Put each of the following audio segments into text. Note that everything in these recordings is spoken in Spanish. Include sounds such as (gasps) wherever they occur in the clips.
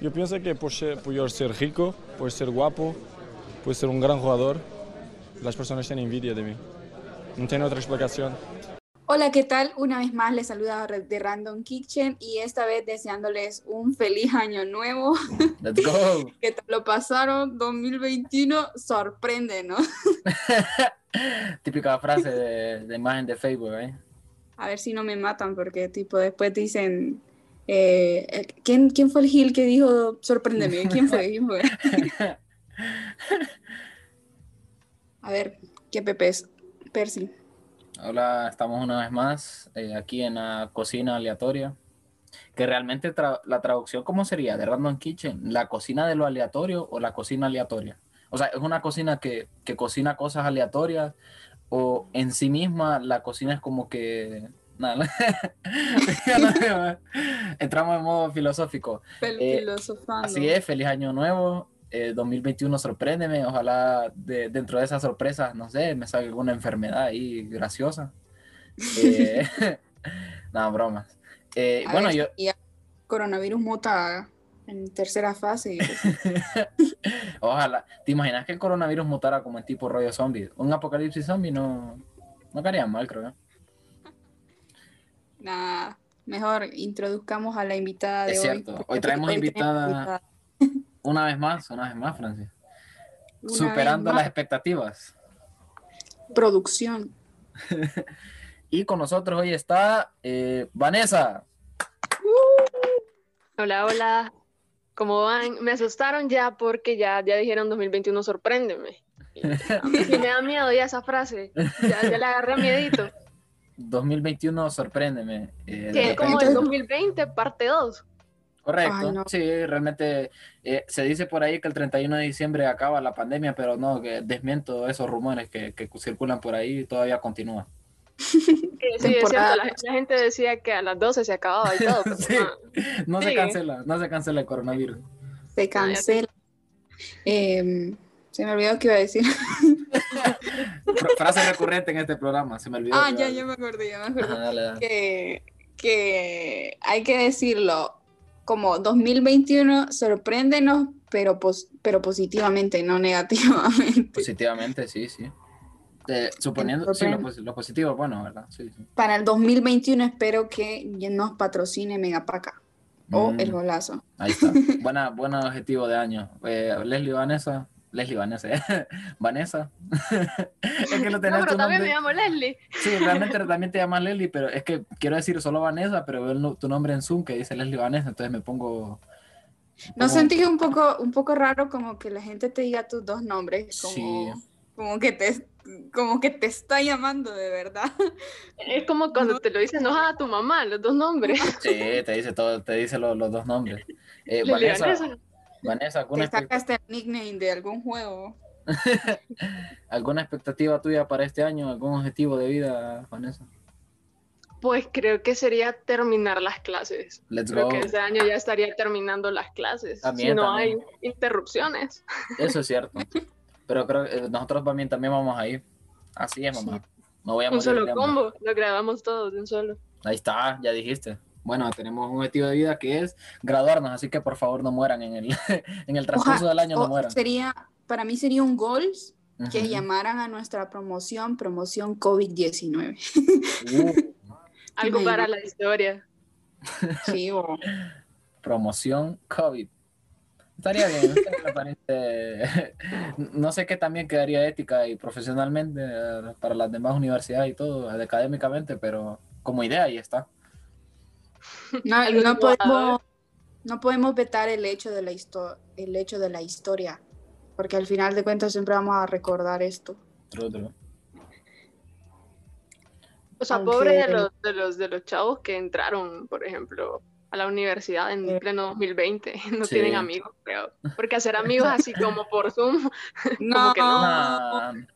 Yo pienso que por ser, por ser rico, por ser guapo, por ser un gran jugador, las personas tienen envidia de mí. No tiene otra explicación. Hola, ¿qué tal? Una vez más les saluda de Random Kitchen y esta vez deseándoles un feliz año nuevo. (laughs) Let's go. (laughs) que te lo pasaron 2021, sorprende, ¿no? (laughs) Típica frase de, de, imagen de Facebook, ¿eh? A ver si no me matan porque tipo después dicen, eh, ¿quién, ¿quién fue el Gil que dijo sorpréndeme? ¿Quién fue? ¿Quién fue? (laughs) A ver, ¿qué Pepe es? Percy. Hola, estamos una vez más eh, aquí en la cocina aleatoria. Que realmente la traducción, ¿cómo sería? De Random Kitchen, ¿la cocina de lo aleatorio o la cocina aleatoria? O sea, ¿es una cocina que, que cocina cosas aleatorias o en sí misma la cocina es como que... (laughs) Entramos en modo filosófico. Eh. Así es, feliz año nuevo. 2021 sorpréndeme, ojalá de, dentro de esas sorpresas, no sé, me salga alguna enfermedad ahí graciosa. Eh, (laughs) nada, bromas. Eh, bueno, yo... Y coronavirus muta en tercera fase. (laughs) ojalá. ¿Te imaginas que el coronavirus mutara como en tipo rollo zombie? Un apocalipsis zombie no, no caería mal, creo. Nada, mejor introduzcamos a la invitada de es hoy. cierto, hoy traemos invitada... Una vez más, una vez más, Francis. Superando las expectativas. Producción. (laughs) y con nosotros hoy está eh, Vanessa. Hola, hola. ¿Cómo van? Me asustaron ya porque ya, ya dijeron 2021, sorpréndeme. (laughs) Y, me da miedo ya esa frase. Ya, ya le agarré miedito. 2021, sorpréndeme. Eh, que es como el (laughs) 2020, parte 2. Correcto, sí, realmente eh, se dice por ahí que el 31 de diciembre acaba la pandemia, pero no, que desmiento esos rumores que, que circulan por ahí y todavía continúa. (laughs) Sí, sí es cierto, la, gente decía que a las 12 se acababa y todo. (laughs) no, se cancela, no se cancela el coronavirus. Se cancela. Em, se me olvidó que iba a decir. Frase recurrente en este programa, se me olvidó. Ah, ya, ya me acordé, ya me acordé. Que, que hay que decirlo, como 2021, sorpréndenos, pero, pero positivamente, no negativamente. Positivamente, sí, sí. suponiendo, sí, lo, positivo, bueno, ¿verdad? Sí, Para el 2021 espero que nos patrocine Megapaca o mm. El Golazo. Ahí está. (laughs) Buena, buen objetivo de año. Eh, Leslie Vanessa, Leslie Vanessa, ¿eh? (laughs) Vanessa. (laughs) es que lo tenés no, pero también me llamo Leslie. Sí, realmente (laughs) también te llamas Leslie, pero es que quiero decir solo Vanessa, pero veo tu nombre en Zoom que dice Leslie Vanessa, entonces me pongo... ¿No sentí un poco, un poco raro como que la gente te diga tus dos nombres? Como, sí. como que te como que te está llamando de verdad. Es como cuando te lo dicen, no a tu mamá, los dos nombres. Sí, te dice todo, te dice los, los dos nombres. Eh, Vanessa, Vanessa, ¿alguna ¿Te sacaste el nickname de algún juego? (laughs) ¿Alguna expectativa tuya para este año? ¿Algún objetivo de vida, Vanessa? Pues creo que sería terminar las clases. Let's creo go. que este año ya estaría terminando las clases. También, si no también. hay interrupciones. Eso es cierto. (laughs) Pero creo que nosotros también, también vamos a ir. Así es, mamá. No voy a un solo combo, lo grabamos todos de un solo. Ahí está, ya dijiste bueno, tenemos un objetivo de vida que es graduarnos, así que por favor no mueran en el, (laughs) en el transcurso del año, no mueran. Sería, para mí sería un goals que llamaran a nuestra promoción, promoción COVID-19. Uh. (laughs) Algo para la historia. Sí, o... (laughs) Promoción COVID. Estaría bien, me parece. No sé qué también quedaría ética y profesionalmente eh, para las demás universidades y todo, académicamente, pero como idea ahí está. (laughs) No, no podemos, no podemos vetar el hecho, de la el hecho de la historia, porque al final de cuentas siempre vamos a recordar esto. O sea, pobre de los, de, los, de los chavos que entraron, por ejemplo, a la universidad en pleno 2020. (laughs) No tienen amigos, creo. Porque hacer amigos (laughs) así como por Zoom, no, que no. no.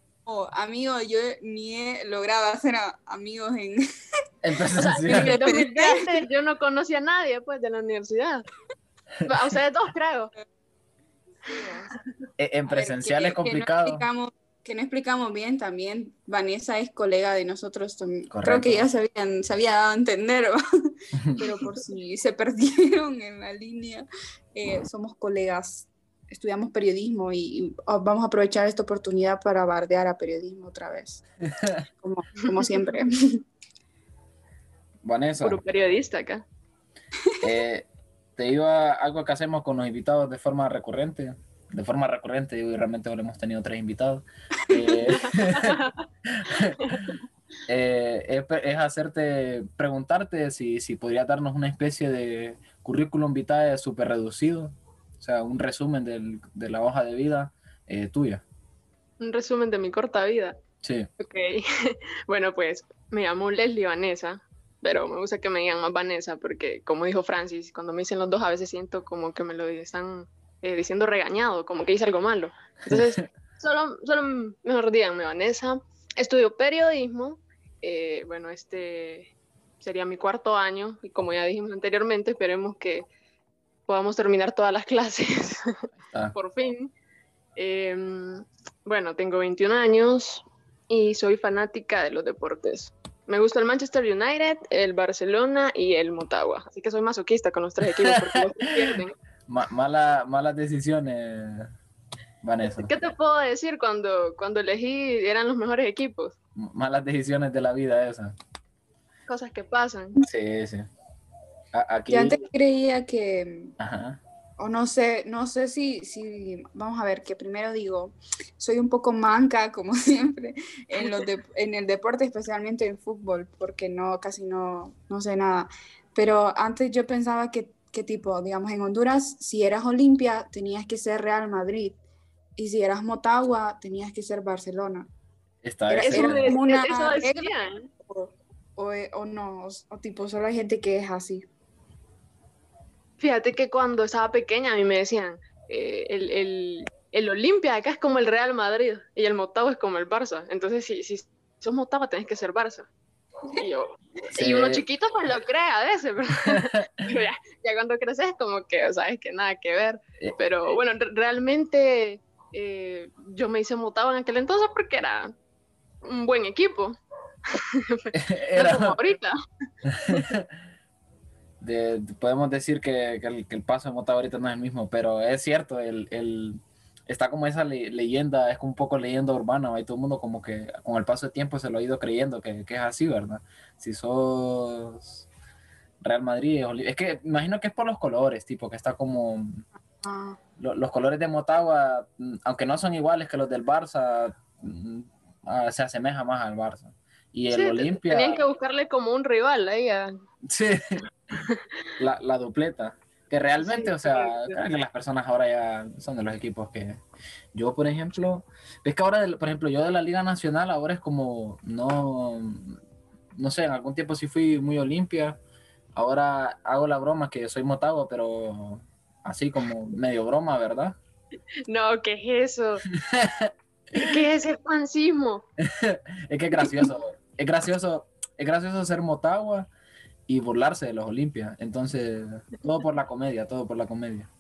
Amigo, yo ni he logrado hacer amigos en... (laughs) Entonces, o sea, en el 2020 yo no conocía a nadie, pues, de la universidad. A ustedes dos, creo. (laughs) E, en presencial es complicado. Que no, que no explicamos bien también, Vanessa es colega de nosotros también. Creo que ya se, habían, se había dado a entender, (laughs) pero por si se perdieron en la línea, eh, somos colegas, estudiamos periodismo y, oh, vamos a aprovechar esta oportunidad para bardear a periodismo otra vez, (laughs) como, como siempre. (laughs) Vanessa. Puro periodista acá. Eh, te iba algo que hacemos con los invitados de forma recurrente de forma recurrente, y realmente ahora hemos tenido tres invitados, eh, (laughs) eh, es, hacerte, preguntarte si, si podría darnos una especie de currículum vitae súper reducido, o sea, un resumen del, de la hoja de vida eh, tuya. Un resumen de mi corta vida. Sí. Ok. (laughs) bueno, pues me llamo Leslie Vanessa, pero me gusta que me digan más Vanessa porque, como dijo Francis, cuando me dicen los dos a veces siento como que me lo están eh, diciendo regañado, como que hice algo malo. Entonces, (laughs) solo, solo mejor díganme, Vanessa, estudio periodismo, eh, bueno, este sería mi cuarto año y como ya dijimos anteriormente, esperemos que podamos terminar todas las (laughs) clases, por fin. Em, bueno, tengo 21 años y soy fanática de los deportes. Me gusta el Manchester United, el Barcelona y el Motagua. Así que soy masoquista con los tres equipos porque los pierden (laughs) mala, malas decisiones, Vanessa. ¿Qué te puedo decir cuando, cuando elegí eran los mejores equipos? Malas decisiones de la vida esas. Cosas que pasan. Sí, sí. Aquí... Yo antes creía que... O no sé, no sé si, si, vamos a ver, que primero digo, soy un poco manca, como (laughs) siempre, en, los en el deporte, especialmente en fútbol, porque no, casi no, no sé nada. Pero antes yo pensaba que ¿Qué tipo, digamos, en Honduras, si eras Olimpia, tenías que ser Real Madrid. Y si eras Motagua, tenías que ser Barcelona. Está era, era una o, o, no, o, tipo, solo hay gente que es así. Fíjate que cuando estaba pequeña a mí me decían, eh, el, el, el, Olimpia acá es como el Real Madrid y el Motagua es como el Barça. Entonces, si, si sos Motagua, tenés que ser Barça. Y, uno chiquito pues lo cree a veces, pero, (laughs) ya, cuando creces como que sabes que nada que ver. Pero bueno, realmente eh, yo me hice mutado en aquel entonces porque era un buen equipo. (laughs) era como ahorita. (laughs) podemos decir que, el, paso de Motagua ahorita no es el mismo, pero es cierto, el, el está como esa leyenda, es como un poco leyenda urbana, y todo el mundo como que con el paso de tiempo se lo ha ido creyendo que, que es así, ¿verdad? Si sos Real Madrid, es que imagino que es por los colores, tipo, que está como... los colores de Motagua, mm, aunque no son iguales que los del Barça, mm, ah, se asemeja más al Barça. Y el Olimpia... Tenían que buscarle como un rival ahí (laughs) Sí, la, la dupleta. Que realmente, o sea, que las personas ahora ya son de los equipos que yo, por ejemplo, es que ahora, por ejemplo, yo de la Liga Nacional ahora es como, no, no sé, en algún tiempo sí fui muy Olimpia, ahora hago la broma que soy Motagua, pero así como medio broma, ¿verdad? (laughs) No, ¿qué es eso? ¿Qué es ese pancismo? (laughs) es que es gracioso, es gracioso, es gracioso ser Motagua y burlarse de los Olimpias. Entonces, todo por la comedia, todo por la comedia.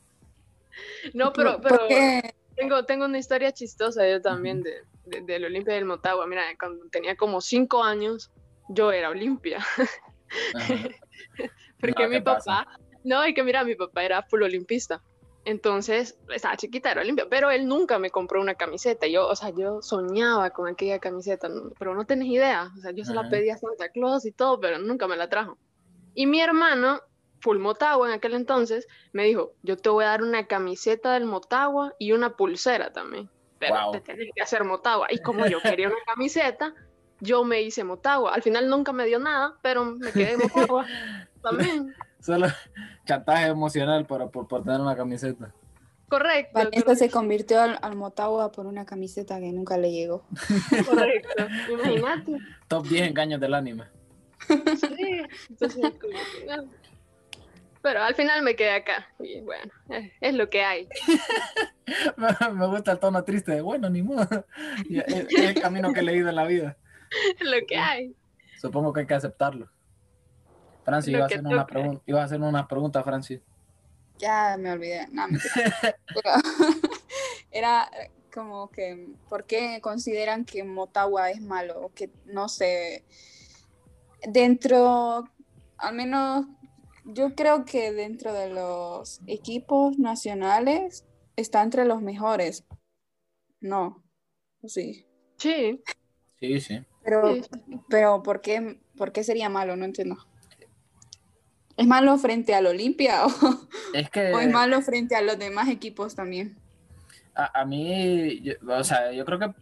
No, pero, pero tengo, tengo una historia chistosa yo también de, del Olimpia del Motagua. Mira, cuando tenía como cinco años, yo era Olimpia. (laughs) Porque mi papá, no, y que mira, mi papá era full olimpista. Entonces, estaba chiquita, era Olimpia, pero él nunca me compró una camiseta. Yo, o sea, yo soñaba con aquella camiseta, pero no tenés idea. O sea, yo se la pedí a Santa Claus y todo, pero nunca me la trajo. Y mi hermano, full Motagua en aquel entonces, me dijo, yo te voy a dar una camiseta del Motagua y una pulsera también. Pero te tenés que hacer Motagua. Y como yo quería una camiseta, yo me hice Motagua. Al final nunca me dio nada, pero me quedé Motagua (laughs) también. Solo chantaje emocional por, por, tener una camiseta. Correcto. Vanessa se convirtió al, Motagua por una camiseta que nunca le llegó. Correcto. Imagínate. Top 10 engaños del anime. (laughs) Pero al final me quedé acá. Y bueno, es, lo que hay. (laughs) me gusta el tono triste de bueno, ni modo. (laughs) Es, el camino que he leído en la vida. Es lo que hay. Supongo que hay que aceptarlo. Francis, iba a, hacer una pregunta, iba a hacer una pregunta, Francis. Ya me olvidé. era como que, ¿por qué consideran que Motagua es malo? Que no sé, dentro, al menos yo creo que dentro de los equipos nacionales está entre los mejores. No, sí. Sí. Sí, sí. Pero, pero ¿por, qué, ¿por qué sería malo? No entiendo. ¿Es malo frente al Olimpia o es, que, o es malo frente a los demás equipos también? A, a mí, o sea, yo creo que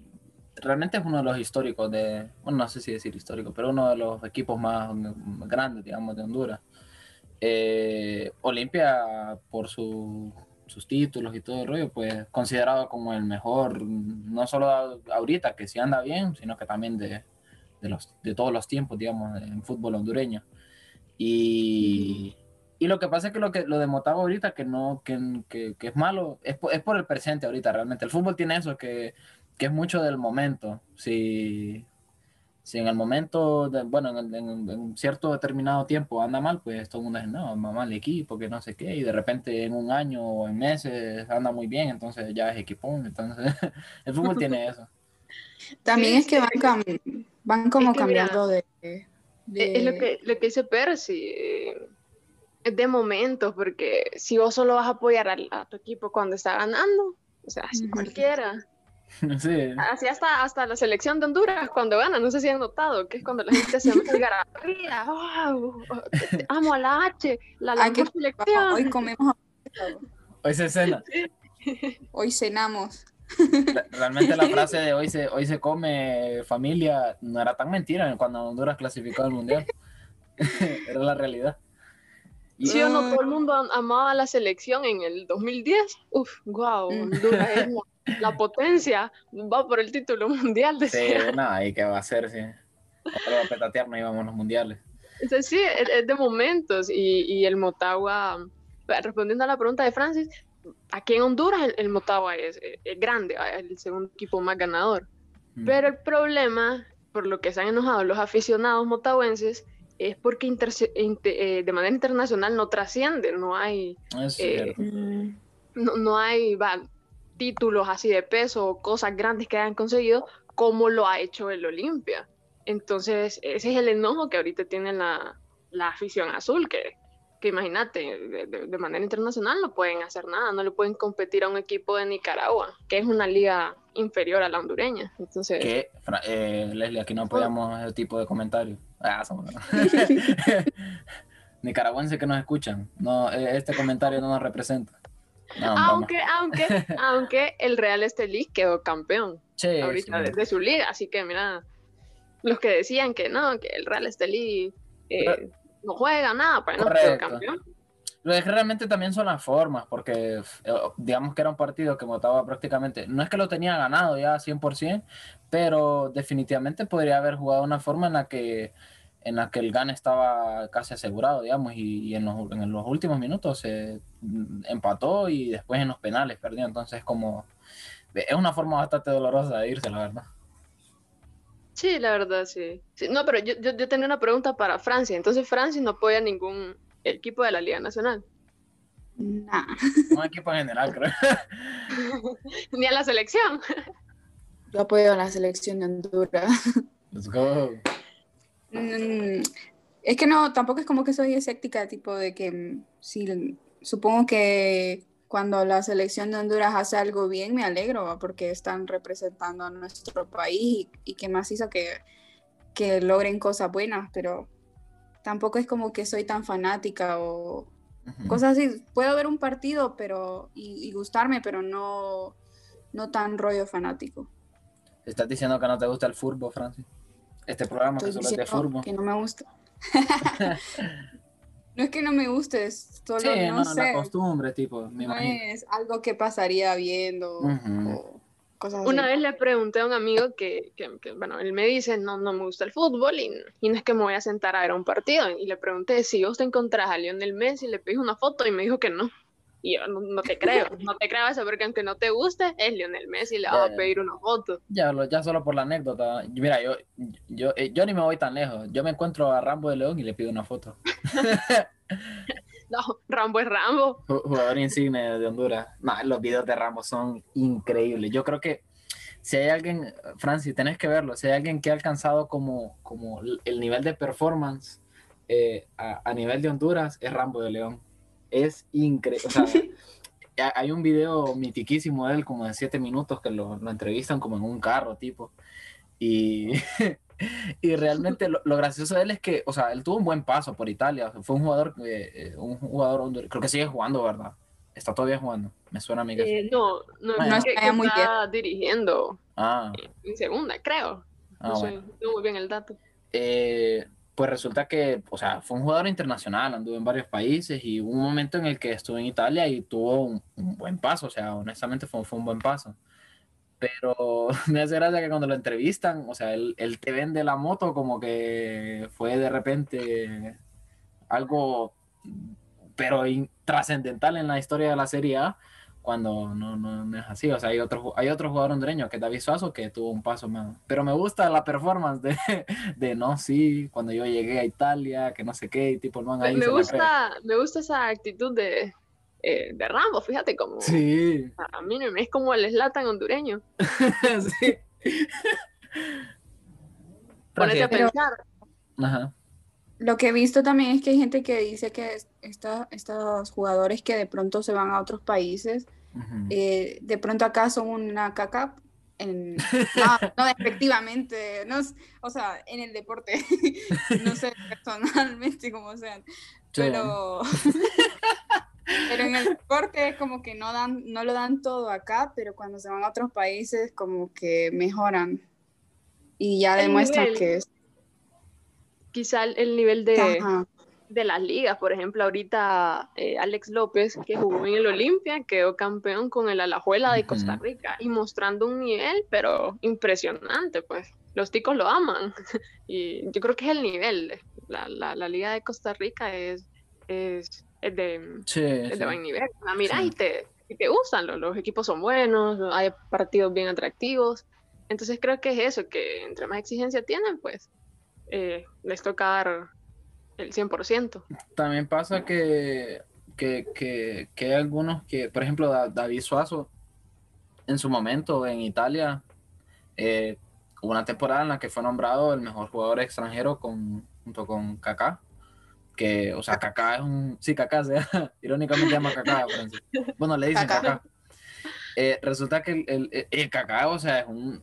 realmente es uno de los históricos de, bueno, no sé si decir histórico, pero uno de los equipos más grandes, digamos, de Honduras. Eh, Olimpia, por su, sus títulos y todo el rollo, pues considerado como el mejor, no solo ahorita, que sí anda bien, sino que también de, de, los, de todos los tiempos, digamos, en fútbol hondureño. Y, y lo que pasa es que lo, que, lo de Motagua ahorita, que, no, que, que, que es malo, es es por, el presente ahorita realmente. El fútbol tiene eso, que, que es mucho del momento. Si, si en el momento, de, bueno, en, en, en, cierto determinado tiempo anda mal, pues todo el mundo dice, no, va mal el equipo, que no sé qué, y de repente en un año o en meses anda muy bien, entonces ya es equipón. Entonces, (laughs) el fútbol tiene eso. También es que van, van como es que cambiando mira, de, de, Es lo que, lo que dice Percy es de momentos, porque si vos solo vas a apoyar a, a tu equipo cuando está ganando, o sea, así cualquiera. (laughs) Sí. Así hasta, hasta la selección de Honduras cuando gana, no sé si han notado, que es cuando la gente se mete garantía, oh, amo a la H, la, la que, selección. Hoy comemos. Hoy se cena. (laughs) Hoy cenamos. Realmente la (laughs) frase de hoy se, hoy se come familia no era tan mentira cuando Honduras clasificó al Mundial. era la realidad. ¿Sí o no? Todo el mundo amaba la selección en el 2010. Uf, wow, Honduras es la, potencia. Va por el título mundial. Decía. Sí, nada, ¿y qué va a hacer? Sí. Para petatear no íbamos a los mundiales. Entonces, sí, es, es de momentos. Y, y, el Motagua, respondiendo a la pregunta de Francis, aquí en Honduras el, el Motagua es, es, grande, es el segundo equipo más ganador. Mm. Pero el problema, por lo que se han enojado los aficionados motahuenses, es porque inter, inter, eh, de manera internacional no trasciende, no hay, eh, no, no, hay va, títulos así de peso o cosas grandes que hayan conseguido como lo ha hecho el Olimpia. Entonces, ese es el enojo que ahorita tiene la, la afición azul, que, que imagínate, de, de, de, manera internacional no pueden hacer nada, no le pueden competir a un equipo de Nicaragua, que es una liga inferior a la hondureña. Entonces, que, eh, Leslie, aquí no apoyamos ese tipo de comentarios. Ah, somos... (laughs) (laughs) Nicaragüenses que nos escuchan, no, este comentario no nos representa. No, aunque, aunque, (laughs) aunque el Real Estelí quedó campeón sí, ahorita sí. De, su liga, así que mira, los que decían que no, que el Real Estelí eh, no juega nada, pues no quedó campeón. Lo que realmente también son las formas, porque digamos que era un partido que votaba prácticamente, no es que lo tenía ganado ya 100%, pero definitivamente podría haber jugado una forma en la que en la que el GAN estaba casi asegurado, digamos, y, y en, los, en, los, últimos minutos se empató y después en los penales perdió, entonces como es una forma bastante dolorosa de irse, la verdad. Sí, la verdad, sí. sí no, pero yo, yo, yo, tenía una pregunta para Francia, entonces Francia no apoya ningún equipo de la Liga Nacional. Nah. (laughs) Un equipo en general, creo. (laughs) Ni a la selección. Yo apoyo a la selección de Honduras. Let's go. Mm, es que no, tampoco es como que soy escéptica, tipo de que sí, supongo que cuando la selección de Honduras hace algo bien, me alegro porque están representando a nuestro país y, y que más hizo que, que logren cosas buenas, pero tampoco es como que soy tan fanática o uh -huh. cosas así. Puedo ver un partido pero y, y, gustarme, pero no, no tan rollo fanático. ¿Estás diciendo que no te gusta el fútbol, Francis? Este programa Estoy que solo es de fútbol. Que no me gusta. (laughs) no es que no me guste, es solo sí, no, no sé. la costumbre, tipo, me no imagino. es algo que pasaría viendo Uh -huh. o cosas Una vez le pregunté a un amigo que, que, que, bueno, él me dice, no, no me gusta el fútbol y, y, no es que me voy a sentar a ver un partido. Y le pregunté, si vos te encontrás a Lionel Messi, le pedí una foto y me dijo que no. Y yo no, no, te (laughs) creo, no te creo eso, porque aunque no te guste, es Lionel Messi, le vas a pedir una foto. Ya, ya solo por la anécdota. Mira, yo, yo, yo ni me voy tan lejos. Yo me encuentro a Rambo de León y le pido una foto. (laughs) No, Rambo es Rambo. Jugador insigne de Honduras. No, los videos de Rambo son increíbles. Yo creo que si hay alguien, Francis, tenés que verlo, si hay alguien que ha alcanzado como, como el nivel de performance eh, a, nivel de Honduras, es Rambo de León. Es increíble. O sea, (laughs) hay un video mitiquísimo de él, como de siete minutos, que lo, lo entrevistan como en un carro, tipo. Y, (laughs) y realmente lo, gracioso de él es que, o sea, él tuvo un buen paso por Italia. Fue un jugador, eh, un jugador, creo que sigue jugando, ¿verdad? Está todavía jugando. Me suena a mí que eh, No, no, no es que, está dirigiendo ah. en segunda, creo. Ah, no sé, muy bien el dato. Eh, pues resulta que, o sea, fue un jugador internacional, anduvo en varios países y hubo un momento en el que estuvo en Italia y tuvo un, buen paso, o sea, honestamente fue, un buen paso. Pero (laughs) me hace gracia que cuando lo entrevistan, o sea, él, él te vende la moto como que fue de repente algo pero trascendental en la historia de la Serie A, cuando no, no, es así. O sea, hay otro, hay otro jugador hondureño que es David Suazo que tuvo un paso más. Pero me gusta la performance de, (laughs) de no, sí, cuando yo llegué a Italia, que no sé qué, tipo, no me, me gusta, me gusta esa actitud de, eh, de Rambo, fíjate cómo. Sí. A mí me es como el Slatan hondureño. (laughs) sí. (laughs) Ponete a pensar. Ajá lo que he visto también es que hay gente que dice que estos jugadores que de pronto se van a otros países, eh, de pronto acá son una caca. En, no, (laughs) efectivamente, no, o sea, en el deporte, (laughs) no sé (laughs) personalmente cómo sean, pero, pero en el deporte es como que no, dan, no lo dan todo acá, pero cuando se van a otros países como que mejoran y ya demuestran que es quizá el nivel de, de las ligas. Por ejemplo, ahorita eh, Alex López, que jugó en el Olimpia, quedó campeón con el Alajuela de Costa Rica y mostrando un nivel, pero impresionante, pues. Los ticos lo aman (laughs) y yo creo que es el nivel. La, la, la liga de Costa Rica es, es, es de, es de buen nivel. La mira y, te, y te gustan, los, los equipos son buenos, hay partidos bien atractivos. Entonces creo que es eso, que entre más exigencia tienen, pues eh, les toca dar el 100%. También pasa que, que, hay algunos que, por ejemplo, David Suazo, en su momento en Italia, eh, hubo una temporada en la que fue nombrado el mejor jugador extranjero con, junto con Kaká. Que, o sea, Kaká es un. Sí, Kaká, sea, (laughs) irónicamente llama Kaká. Bueno, le dicen Kaká. Eh, resulta que el, el, Cacao, o sea, es un,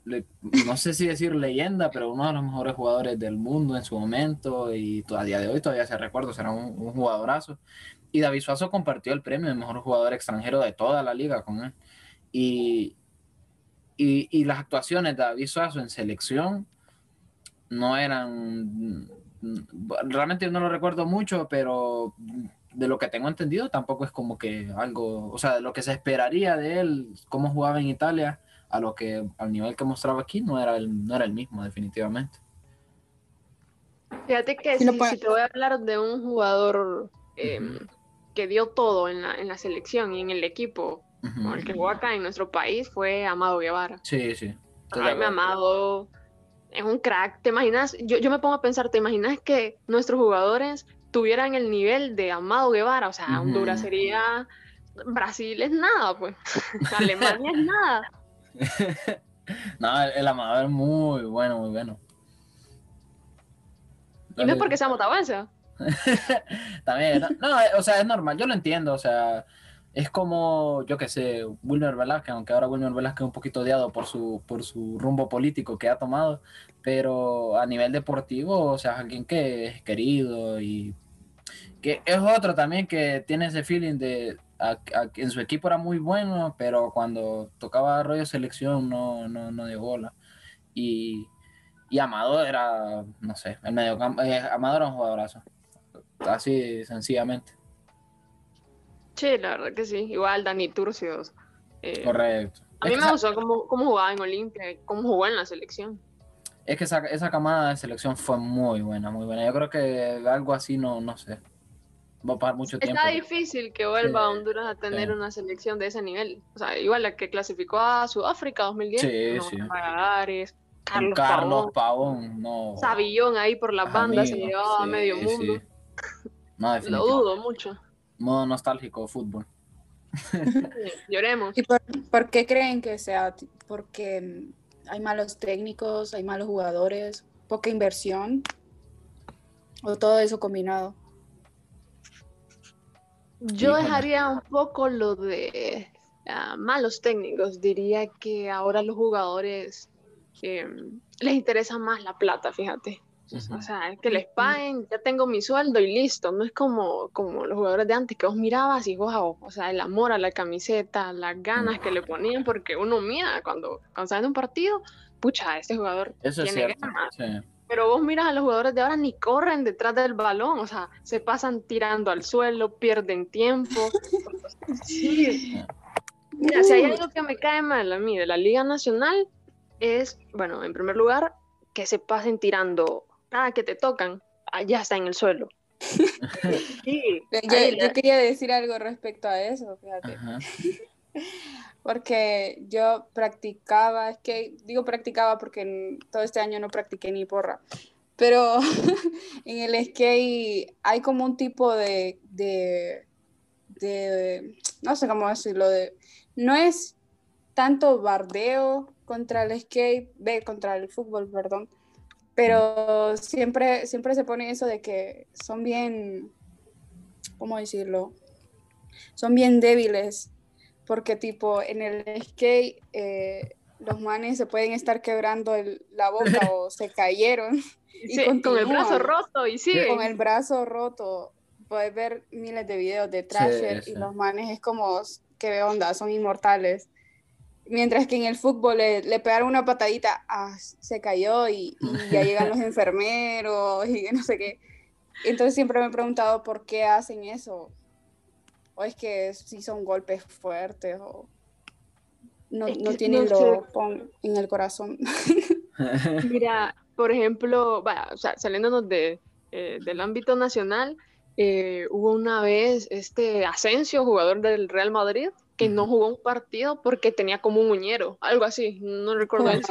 no sé si decir leyenda, pero uno de los mejores jugadores del mundo en su momento y a día de hoy todavía se recuerda, será un, un, jugadorazo. Y David Suazo compartió el premio de mejor jugador extranjero de toda la liga con él. Y, y, y las actuaciones de David Suazo en selección no eran, realmente yo no lo recuerdo mucho, pero de lo que tengo entendido, tampoco es como que algo, o sea, de lo que se esperaría de él, cómo jugaba en Italia, a lo que al nivel que mostraba aquí, no era el, no era el mismo, definitivamente. Fíjate que si, te voy a hablar de un jugador em, que dio todo en la, en la, selección y en el equipo, con el que jugó acá en nuestro país, fue Amado Guevara. Sí, sí. Ay, me Amado es un crack. ¿Te imaginas? Yo, yo me pongo a pensar, ¿te imaginas que nuestros jugadores tuvieran el nivel de Amado Guevara, o sea, Honduras sería, Brasil es nada, pues, (laughs) Alemania es nada. (laughs) no, el, Amado es muy bueno, muy bueno. Y no es porque sea motahuense. (laughs) También, no, eh, o sea, es normal, yo lo entiendo, o sea, es como, yo qué sé, Wilmer Velázquez, aunque ahora Wilmer Velázquez es un poquito odiado por su, por su rumbo político que ha tomado, pero a nivel deportivo, o sea, alguien que es querido y que es otro también que tiene ese feeling de en su equipo era muy bueno, pero cuando tocaba rollo selección no, no, no dio bola. Y, y Amado era, no sé, el medio eh, Amado era un jugadorazo. Así sencillamente. Sí, la verdad que sí. Igual Dani Turcios. Eh, Correcto. A mí me gustó cómo, cómo, jugaba en Olimpia, cómo jugó en la selección. Es que esa, esa camada de selección fue muy buena, muy buena. Yo creo que algo así no, no sé va a pasar mucho tiempo. Está difícil que vuelva a Honduras a tener una selección de ese nivel. O sea, igual la que clasificó a Sudáfrica 2010. Sí, sí. Carlos, Carlos Pavón, no. Sabillón ahí por las bandas se llevaba a medio mundo. No, (laughs) Lo dudo mucho. modo nostálgico fútbol. Lloremos. ¿Y por, qué creen que sea? Porque hay malos técnicos, hay malos jugadores, poca inversión o todo eso combinado. Yo dejaría un poco lo de ah, malos técnicos. Diría que ahora los jugadores em, les interesa más la plata, fíjate. O sea, que les paguen, ya tengo mi sueldo y listo. No es como, como los jugadores de antes que vos mirabas y wow, o sea, el amor a la camiseta, las ganas que le ponían, porque uno mira cuando, cuando sale de un partido, pucha, este jugador Eso tiene ganas. Pero vos miras a los jugadores de ahora ni corren detrás del balón, o sea, se pasan tirando al suelo, pierden tiempo. (laughs) sí. Mira, si hay algo que me cae mal a mí de la Liga Nacional es, bueno, en primer lugar, que se pasen tirando cada que te tocan, allá está en el suelo. (laughs) sí, yo, quería decir algo respecto a eso, fíjate. (laughs) Porque yo practicaba, es que digo practicaba porque todo este año no practiqué ni porra, pero (laughs) en el skate hay como un tipo de, de, de, no sé cómo decirlo, de, no es tanto bardeo contra el skate, ve, contra el fútbol, perdón, pero siempre, siempre se pone eso de que son bien, ¿cómo decirlo? Son bien débiles, porque tipo en el skate eh, los manes se pueden estar quebrando la boca o (laughs) se cayeron. y con el brazo roto y sí. Con el brazo roto. Puedes ver miles de videos de Trasher y los manes es como, ¿qué onda? Son inmortales. Mientras que en el fútbol le, pegaron una patadita, ah, se cayó y, ya (laughs) llegan los enfermeros y no sé qué. Entonces siempre me he preguntado por qué hacen eso. O es que si son golpes fuertes o no, tienen lo en el corazón. (laughs) Mira, por ejemplo, vaya, o sea, saliéndonos de, eh, del ámbito nacional, eh, hubo una vez este Asensio, jugador del Real Madrid, que no jugó un partido porque tenía como un uñero, algo así, no recuerdo el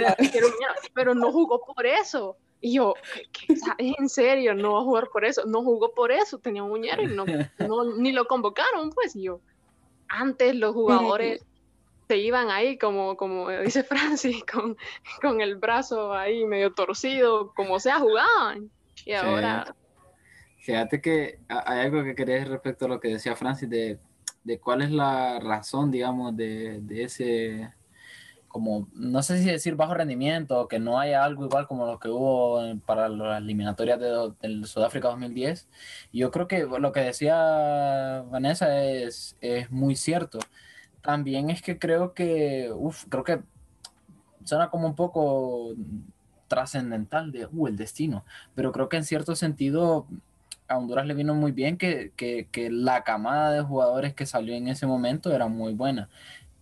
pero no jugó por eso. Y yo, ¿qué, (laughs) en serio? No va a jugar por eso. No jugó por eso, tenía un uñero y (laughs) no, ni lo convocaron, pues. Y yo, antes los jugadores (laughs) se iban ahí, como, como dice Francis, con, con el brazo ahí medio torcido, como sea, jugaban. Y ahora... Fíjate que hay algo que quería decir respecto a lo que decía Francis de de cuál es la razón, digamos, de, ese, como, no sé si decir bajo rendimiento, que no haya algo igual como lo que hubo para las eliminatorias de, Sudáfrica 2010. Yo creo que lo que decía Vanessa es, es muy cierto. También es que creo que, uff, creo que suena como un poco trascendental de, uh, el destino, pero creo que en cierto sentido a Honduras le vino muy bien que, la camada de jugadores que salió en ese momento era muy buena.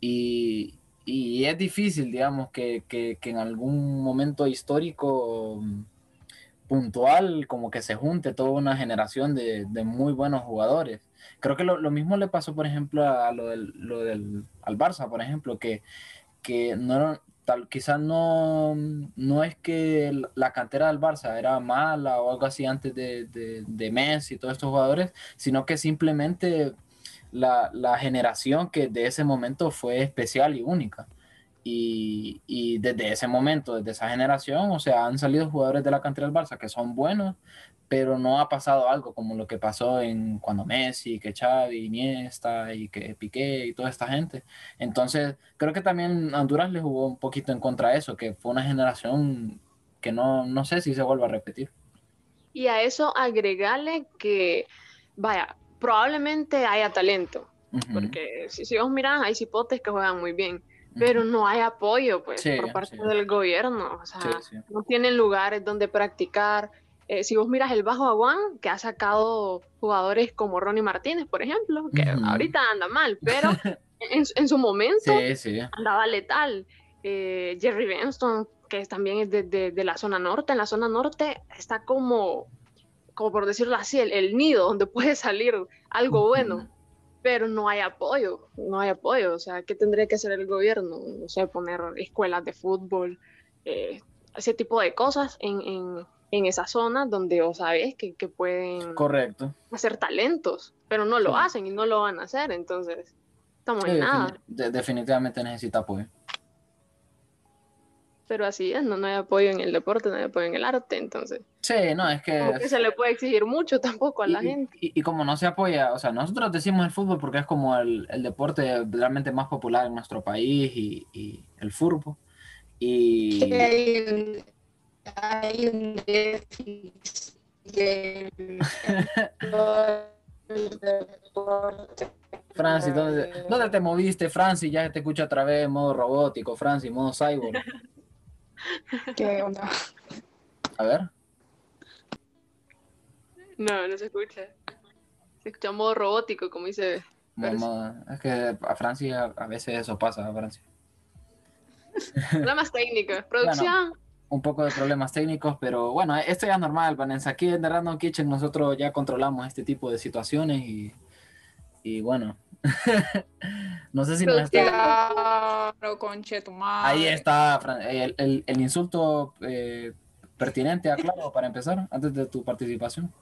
Y, es difícil, digamos, que, en algún momento histórico mm, puntual, como que se junte toda una generación de, muy buenos jugadores. Creo que lo, mismo le pasó, por ejemplo, a lo del, lo del al Barça, por ejemplo, que, que no, tal, quizás no, no es que la cantera del Barça era mala o algo así antes de, de, Messi y todos estos jugadores, sino que simplemente la, generación que de ese momento fue especial y única. Y, y, desde ese momento, desde esa generación, o sea, han salido jugadores de la cantera del Barça que son buenos, pero no ha pasado algo como lo que pasó en cuando Messi, que Xavi, Iniesta y que Piqué y toda esta gente. Entonces, creo que también Honduras le jugó un poquito en contra de eso, que fue una generación que no, no sé si se vuelva a repetir. Y a eso agregarle que, vaya, probablemente haya talento, porque si, si vos mirás, hay cipotes que juegan muy bien, pero no hay apoyo pues por parte del gobierno, o sea, no tienen lugares donde practicar, eh, si vos miras el Bajo Aguán, que ha sacado jugadores como Ronnie Martínez, por ejemplo, que ahorita anda mal, pero (laughs) en, su momento andaba letal. Eh, Jerry Benston, que también es de, la zona norte, en la zona norte está como, como por decirlo así, el, nido donde puede salir algo bueno, pero no hay apoyo, no hay apoyo. O sea, ¿qué tendría que hacer el gobierno? No sé, poner escuelas de fútbol, eh, ese tipo de cosas en en esa zona donde vos sabes que, que pueden Correcto. hacer talentos, pero no lo Sí. hacen y no lo van a hacer, entonces estamos Sí, en nada. defini- de- definitivamente necesita apoyo. Pero así es, no, no hay apoyo en el deporte, no hay apoyo en el arte, entonces Sí, no, es que... como que se le puede exigir mucho tampoco a la y, y- gente. y- y como no se apoya, o sea, nosotros decimos el fútbol porque es como el, el deporte realmente más popular en nuestro país y, y el fútbol. Y... Que hay un, hay un déficit. Francis, ¿dónde, ¿dónde te moviste, Francis? Ya te escucho otra vez en modo robótico, Francis, modo cyborg. ¿Qué onda? A ver. No, no se escucha. Se escucha modo robótico, como dice. Modo- es que a Francis a, veces eso pasa, a Francis. Problemas técnicos. Producción. Un poco de problemas técnicos, pero bueno, esto ya es normal, Vanessa. Aquí en The Random Kitchen nosotros ya controlamos este tipo de situaciones y, y bueno. (laughs) no sé si nos está... Claro, conche tu madre. Ahí está Fran- el, el- el insulto eh, pertinente, aclaro, para empezar, antes de tu participación.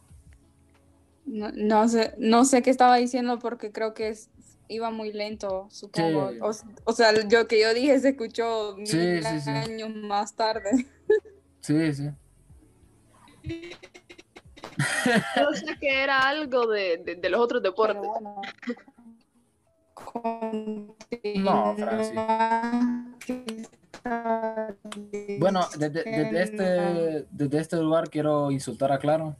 No, no sé, no sé qué estaba diciendo porque creo que es- iba muy lento, supongo. Sí. O, o sea, yo que yo dije se escuchó mil Sí, sí, sí. años más tarde. Sí, sí. Yo sé que era algo de, de- de los otros deportes. Pero bueno. No, Francis. Bueno, desde, desde este, desde este lugar quiero insultar a Claro.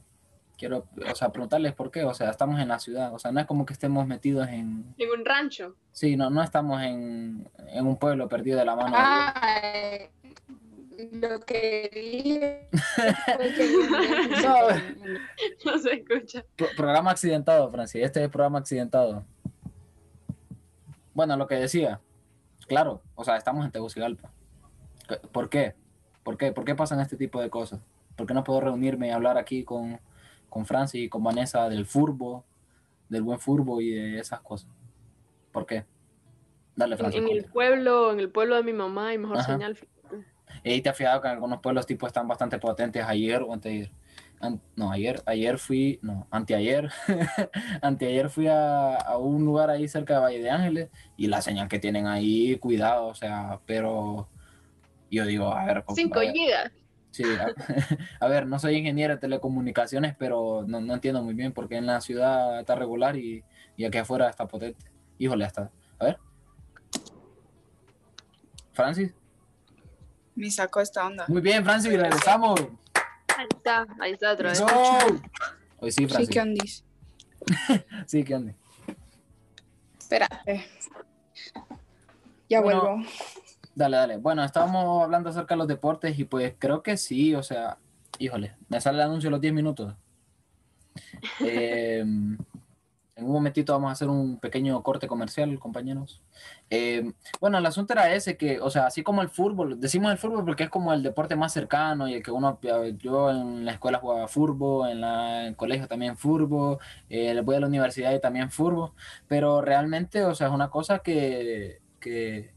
Quiero, o sea, preguntarles por qué. O sea, estamos en la ciudad. O sea, no es como que estemos metidos en... En un rancho. Sí, no, no estamos en, en un pueblo perdido de la mano. lo que dije (laughs) No. (laughs) No se escucha. Pro- programa accidentado, Francis. Este es el programa accidentado. Bueno, lo que decía. Claro, o sea, estamos en Tegucigalpa. ¿Qué- ¿Por qué? ¿Por qué? ¿Por qué pasan este tipo de cosas? ¿Por qué no puedo reunirme y hablar aquí con, con Francis y con Vanessa del furbo, del buen furbo y de esas cosas? ¿Por qué? Dale, Francis. en el pueblo, en el pueblo de mi mamá hay mejor Ajá. señal. Y te has fijado que en algunos pueblos tipo están bastante potentes ayer o anteayer. No, ayer, ayer fui, no, anteayer. (laughs) anteayer fui a, a un lugar ahí cerca de Valle de Ángeles y la señal que tienen ahí, cuidado, o sea, pero yo digo, a ver, Cinco vaya- gigas. Sí, a, (laughs) a ver, no soy ingeniero de telecomunicaciones, pero no, no entiendo muy bien porque en la ciudad está regular y, y aquí afuera está potente. Híjole, hasta. A ver. Francis. Me sacó esta onda. Muy bien, Francis, regresamos. Ahí está, ahí está otra vez. Eso. Hoy sí, Sí, Francis. ¿qué ondis? (laughs) Sí, ¿qué onda? Espérate. Ya Bueno. vuelvo. Dale, dale. Bueno, estábamos hablando acerca de los deportes y pues creo que sí, o sea, híjole, me sale el anuncio a los 10 minutos. (laughs) Eh, en un momentito vamos a hacer un pequeño corte comercial, compañeros. Eh, bueno, el asunto era ese, que, o sea, así como el fútbol, decimos el fútbol porque es como el deporte más cercano y el que uno, yo en la escuela jugaba fútbol, en, la, en el colegio también fútbol, eh, voy a la universidad y también fútbol, pero realmente, o sea, es una cosa que, que,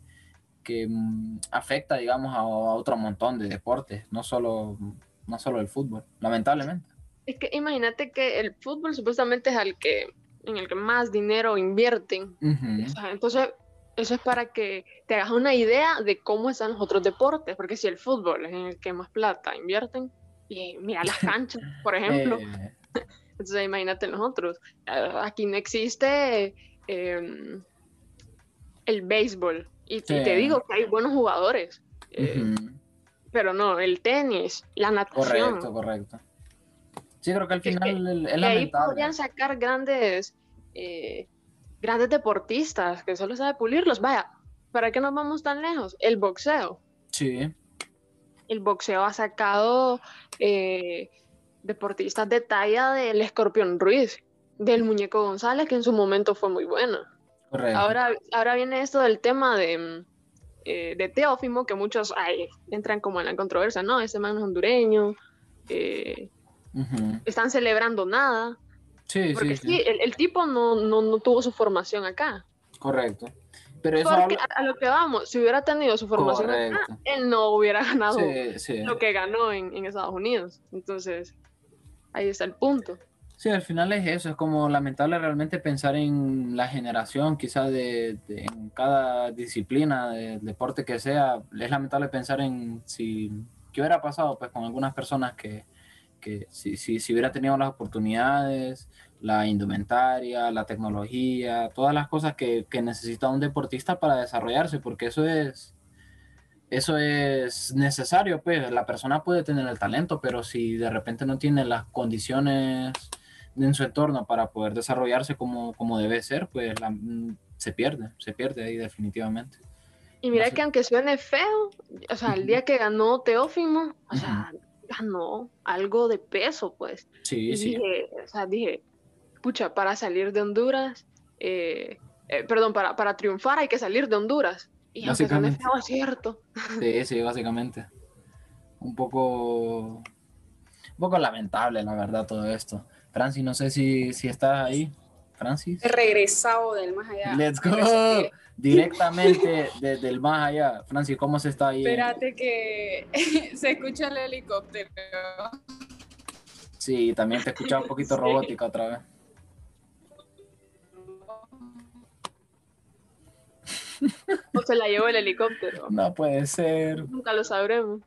que mm, afecta, digamos, a, a otro montón de deportes, no solo, no solo el fútbol, lamentablemente. Es que imagínate que el fútbol supuestamente es el que, en el que más dinero invierten. Ujú. O sea, entonces, eso es para que te hagas una idea de cómo están los otros deportes, porque si el fútbol es en el que más plata invierten, y mira las (laughs) canchas, por ejemplo, Eh, entonces imagínate los otros. Ah, Aquí no existe eh, el béisbol, y, te digo que hay buenos jugadores, eh, pero no, el tenis, la natación. Correcto, correcto. Sí, creo que al final el- es Y ahí lamentable. podrían sacar grandes, eh, grandes deportistas que solo sabe pulirlos. Vaya, ¿para qué nos vamos tan lejos? El boxeo. Sí, El boxeo ha sacado eh, deportistas de talla del Escorpión Ruiz, del Muñeco González, que en su momento fue muy bueno. correcto. Ahora, ahora viene esto del tema de, mm, eh, de Teófimo, que muchos ay, entran como en la controversia. No, ese man es hondureño. eh, Están celebrando nada. Sí, Porque sí, sí, el, el tipo no, no, no tuvo su formación acá. Correcto. Pero eso a lo que vamos, si hubiera tenido su formación, él no hubiera (laughs) ganado lo que ganó en, en Estados Unidos. Entonces, ahí está el punto. Sí, al final es eso, es como lamentable realmente pensar en la generación, quizás de, en cada disciplina del deporte que sea, es lamentable pensar en si qué hubiera pasado pues con algunas personas que, que si, si, si, hubiera tenido las oportunidades, la indumentaria, la tecnología, todas las cosas que, que necesita un deportista para desarrollarse, porque eso es, eso es necesario, pues la persona puede tener el talento, pero si de repente no tiene las condiciones en su entorno para poder desarrollarse como, como debe ser, pues mm, se pierde, se pierde ahí definitivamente. Y mira que aunque suene feo, o sea, el día que ganó Teófimo, o sea, ganó algo de peso, pues. Sí, sí. Dije, o sea, dije, pucha, para salir de Honduras, eh, eh, perdón, para, para triunfar hay que salir de Honduras. Y aunque feo, es cierto. Sí, sí, (laughs) básicamente. Un poco, un poco lamentable, la verdad, todo esto. Francis, no sé si, si estás ahí. Francis. Regresado del más allá. Let's go. Directamente desde el más allá. Francis, ¿cómo se está ahí? Espérate que (laughs) se escucha el helicóptero. Sí, también te escucha un poquito robótica otra vez. O se la llevó el helicóptero. (laughs) No puede ser. Nunca lo sabremos.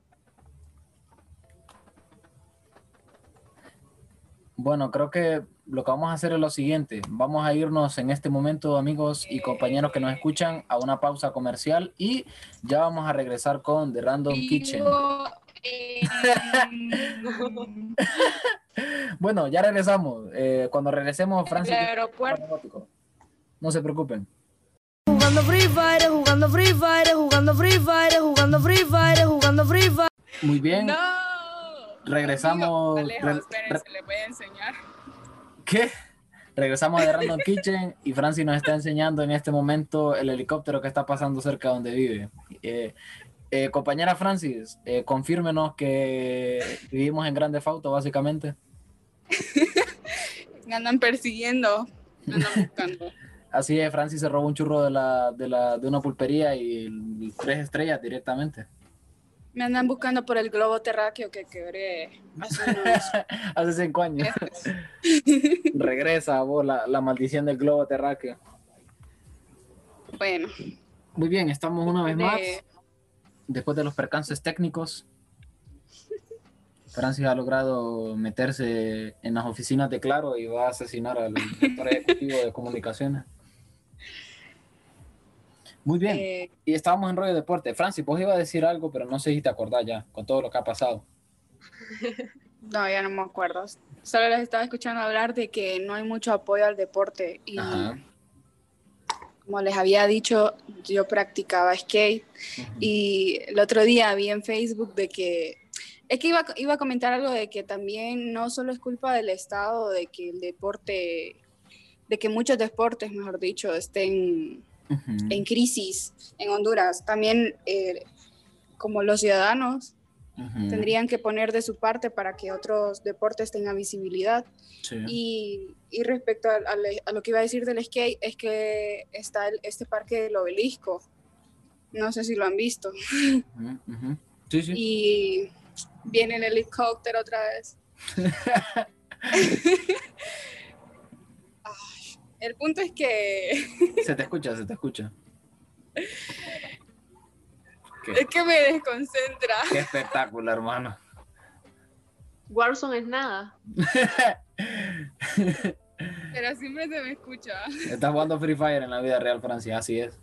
Bueno, creo que lo que vamos a hacer es lo siguiente. Vamos a irnos en este momento, amigos y compañeros que nos escuchan, a una pausa comercial y ya vamos a regresar con The Random Kitchen. (laughs) bueno, ya regresamos. Eh, cuando regresemos, Francia. No se preocupen. Jugando Free Fire, jugando Free Fire, jugando Free Fire, jugando Free Fire, jugando Free Fire. Muy bien. No regresamos. Alejo, le voy a enseñar. ¿Qué? Regresamos de Random Kitchen y Francis nos está enseñando en este momento el helicóptero que está pasando cerca de donde vive. Eh, eh, compañera Francis, eh, confírmenos que vivimos en Grande Fauto, básicamente. (laughs) me andan persiguiendo, me andan buscando. Así es, Francis se robó un churro de, la, de, la, de una pulpería y tres estrellas directamente. Me andan buscando por el globo terráqueo que quebré hace, (laughs) cinco años. Regresa vos la, maldición del globo terráqueo. Bueno. Muy bien, estamos una vez más. Después de los percances técnicos. Francis ha logrado meterse en las oficinas de Claro y va a asesinar al director ejecutivo de comunicaciones. Muy bien. Eh, y estábamos en rollo deporte. Francis, vos ibas a decir algo, pero no sé si te acordás ya con todo lo que ha pasado. (laughs) No, ya no me acuerdo. Solo les estaba escuchando hablar de que no hay mucho apoyo al deporte. Y como les había dicho, yo practicaba skate. Y el otro día vi en Facebook de que. Es que iba, iba a comentar algo de que también no solo es culpa del Estado de que el deporte. de que muchos deportes, mejor dicho, estén en crisis en Honduras. También eh, como los ciudadanos tendrían que poner de su parte para que otros deportes tengan visibilidad. Y, y, respecto a, lo que iba a decir del skate, es que está este parque del obelisco. No sé si lo han visto. Sí, sí. Y viene el helicóptero otra vez. (laughs) El punto es que... (laughs) Se te escucha, se te escucha. Es que me desconcentra. Qué espectáculo, hermano. Warzone es nada. Pero siempre se me escucha. Estás jugando Free Fire en la vida real, Francia, así es.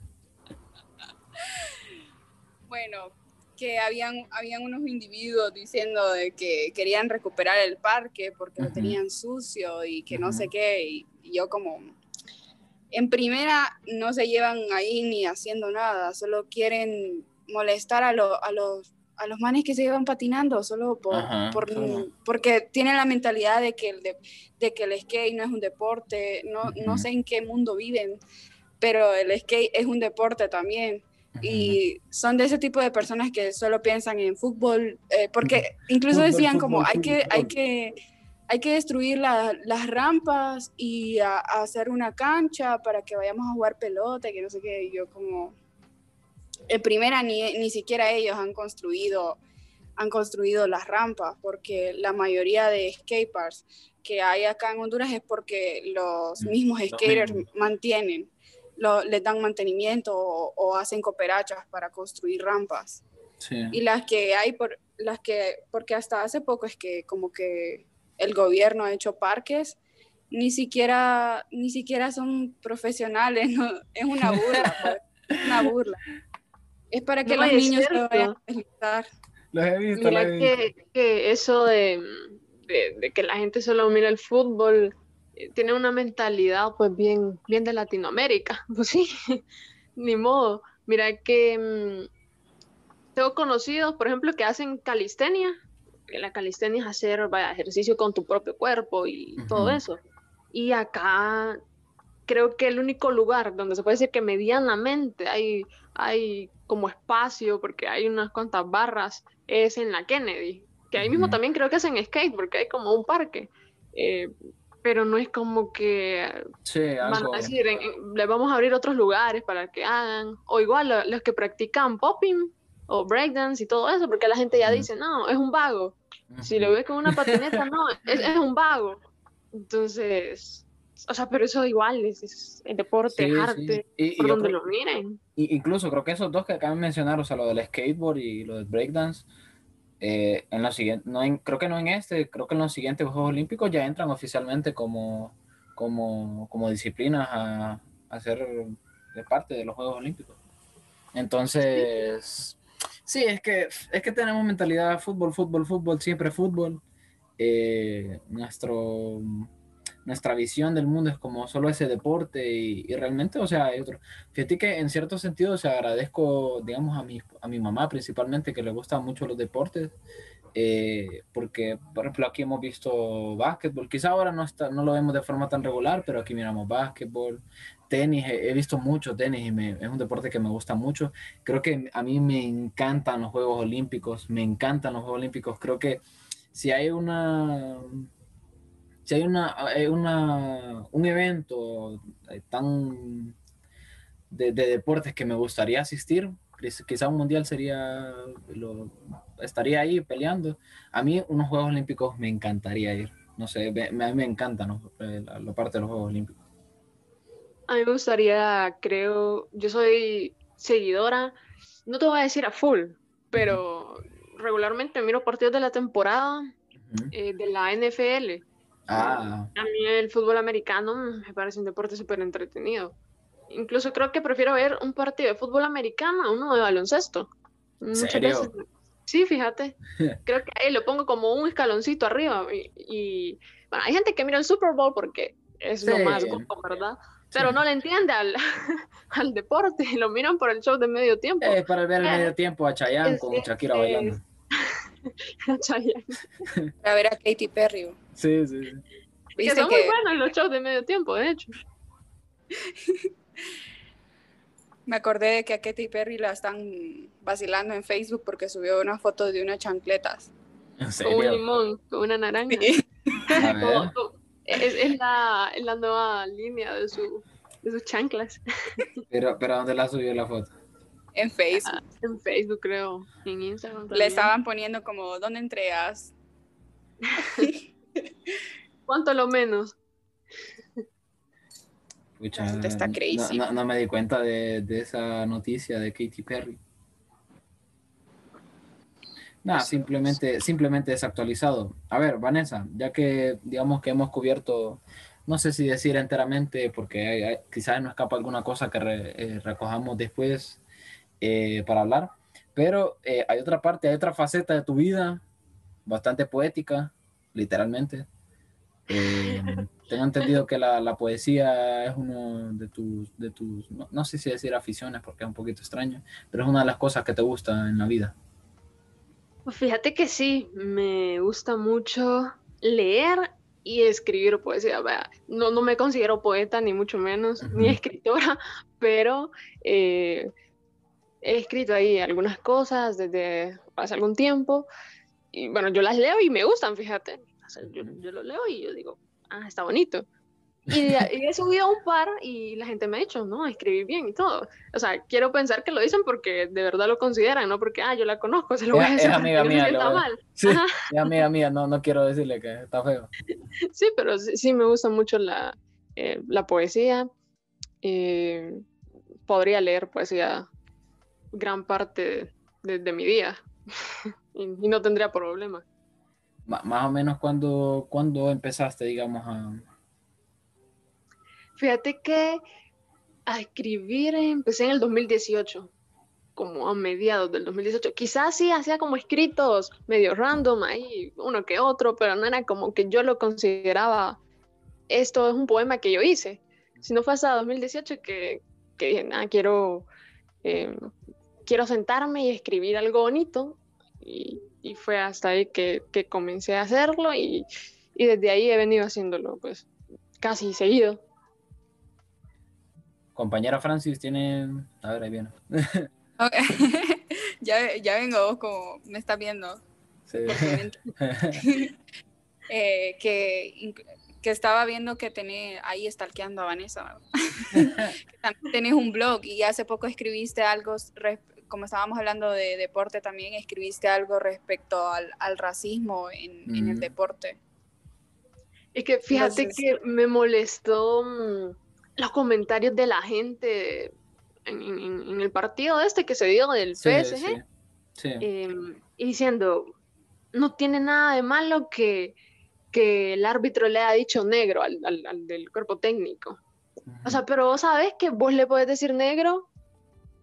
Bueno, que habían, habían unos individuos diciendo de que querían recuperar el parque porque lo tenían sucio y que no sé qué. y yo como, en primera no se llevan ahí ni haciendo nada, solo quieren molestar a, a los a los manes que se llevan patinando solo por, porque tienen la mentalidad de que el de, que el skate no es un deporte, no, no sé en qué mundo viven, pero el skate es un deporte también. Y son de ese tipo de personas que solo piensan en fútbol, eh, porque incluso decían como hay que, hay que hay que destruir las rampas y hacer una cancha para que vayamos a jugar pelota, que no sé qué, yo como, en primera ni, ni siquiera ellos han construido, han construido las rampas, porque la mayoría de skateparks que hay acá en Honduras es porque los mm, mismos skaters mantienen, lo, les dan mantenimiento o, hacen cooperachas para construir rampas. Y las que hay, por, las que, porque hasta hace poco es que como que el gobierno ha hecho parques, ni siquiera, ni siquiera son profesionales, (laughs) es una burla, pues, una burla. Es para que los niños se vayan a deslizar. he visto, Mira que, eso de, de, que la gente solo mira el fútbol eh, tiene una mentalidad pues bien, bien de Latinoamérica. (laughs) Pues sí, ni modo. Mira que mm, tengo conocidos, por ejemplo, que hacen calistenia. La calistenia es hacer vaya, ejercicio con tu propio cuerpo y todo eso. Y acá creo que el único lugar donde se puede decir que medianamente hay, hay como espacio, porque hay unas cuantas barras, es en la Kennedy. Que ahí mismo también creo que hacen skate, porque hay como un parque. Eh, pero no es como que van a decir, le vamos a abrir otros lugares para que hagan, o igual los que practican popping o breakdance y todo eso, porque la gente ya dice, no, es un vago. Si lo ves con una patineta, no, es, es, un vago. Entonces, o sea, pero eso igual es, el deporte, arte, por donde lo miren. incluso creo que esos dos que acaban de mencionar, o sea, lo del skateboard y lo del breakdance, eh, en los siguientes, no creo que no en este, creo que en los siguientes Juegos Olímpicos ya entran oficialmente como, como, como disciplinas a, a ser de parte de los Juegos Olímpicos. Entonces, sí, es que, es que tenemos mentalidad fútbol, fútbol, fútbol, siempre fútbol. Eh, nuestro nuestra visión del mundo es como solo ese deporte y, realmente, o sea, hay otro. Fíjate que en cierto sentido, o sea, agradezco, digamos, a mi, a mi mamá principalmente que le gustan mucho los deportes, eh, porque, por ejemplo, aquí hemos visto básquetbol, quizá ahora no, está, no lo vemos de forma tan regular, pero aquí miramos básquetbol, tenis, he, visto mucho tenis y me, es un deporte que me gusta mucho. Creo que a mí me encantan los Juegos Olímpicos, me encantan los Juegos Olímpicos, creo que si hay una si hay una, una, un evento eh, tan de, deportes que me gustaría asistir, quizá un mundial sería, lo, estaría ahí peleando. A mí unos Juegos Olímpicos me encantaría ir. No sé, me, me, encanta eh, la, parte de los Juegos Olímpicos. A mí me gustaría, creo, yo soy seguidora, no te voy a decir a full, pero regularmente miro partidos de la temporada eh, de la NFL Ah. A mí el fútbol americano me parece un deporte súper entretenido. Incluso creo que prefiero ver un partido de fútbol americano a uno de baloncesto. ¿Serio? Sí, fíjate. (laughs) Creo que ahí lo pongo como un escaloncito arriba. Y, bueno, hay gente que mira el Super Bowl porque es lo más guapo, ¿verdad? Pero no le entiende al, (laughs) al, deporte, (laughs) lo miran por el show de medio tiempo. Es para ver el eh, medio tiempo a Chayanne con Shakira bailando. (laughs) a Chayanne. A ver a Katy Perry. Sí, sí. Que son muy buenos los shows de medio tiempo, de hecho. Me acordé de que a Katy Perry la están vacilando en Facebook porque subió una foto de unas chancletas. Con un limón, con una naranja. Es, la, la, nueva línea de, su, de sus chanclas. (laughs) Pero, pero ¿dónde la subió la foto? En Facebook. Ah, en Facebook, creo. En Instagram. Le estaban poniendo como, ¿dónde entregas? (laughs) ¿Cuánto lo menos? está crazy. No, me di cuenta de, esa noticia de Katy Perry. Nada, simplemente, simplemente desactualizado. A ver, Vanessa, ya que digamos que hemos cubierto, no sé si decir enteramente, porque quizás nos escapa alguna cosa que eh, recojamos después eh, para hablar, pero eh, hay otra parte, hay otra faceta de tu vida bastante poética, literalmente. Eh, (laughs) tengo entendido que la, la, poesía es uno de tus, de tus no, sé si decir aficiones porque es un poquito extraño, pero es una de las cosas que te gusta en la vida. Pues fíjate que sí, me gusta mucho leer y escribir poesía. No, no me considero poeta, ni mucho menos, (laughs) ni escritora, pero eh, he escrito ahí algunas cosas desde hace algún tiempo. Y bueno, yo las leo y me gustan, fíjate yo, yo, lo leo y yo digo, ah, está bonito. Y, he subido un par y la gente me ha dicho, no, escribí bien y todo. O sea, quiero pensar que lo dicen porque de verdad lo consideran, no porque, ah, yo la conozco, se lo voy a decir. Es amiga mía. mal. (laughs) Sí, es amiga mía, no, no quiero decirle que está feo. (laughs) Sí, pero sí, me gusta mucho la, eh, la poesía. Eh, podría leer poesía gran parte de, mi día (laughs) y, no tendría problema. más o menos cuando, cuando empezaste, digamos, a, Fíjate que a escribir empecé en el 2018, como a mediados del 2018. Quizás sí hacía como escritos medio random ahí, uno que otro, pero no era como que yo lo consideraba, esto es un poema que yo hice. Si no fue hasta 2018 que, que dije, ah, quiero, em, quiero sentarme y escribir algo bonito. Y, y fue hasta ahí que, que, comencé a hacerlo y, y desde ahí he venido haciéndolo, pues casi seguido. Compañera Francis tiene. A ver, ahí viene. (laughs) ya, ya vengo vos como me estás viendo. Sí. (laughs) eh, que, que, estaba viendo que tenés ahí stalkeando a Vanessa. (laughs) que también tenés un blog y hace poco escribiste algo, como estábamos hablando de deporte también, escribiste algo respecto al, al racismo en, en, el deporte. Es que fíjate que me molestó mm, los comentarios de la gente en, el partido este que se dio del PSG, em, y diciendo, no tiene nada de malo que, que el árbitro le haya dicho negro al, del cuerpo técnico. O sea, pero vos sabes que vos le puedes decir negro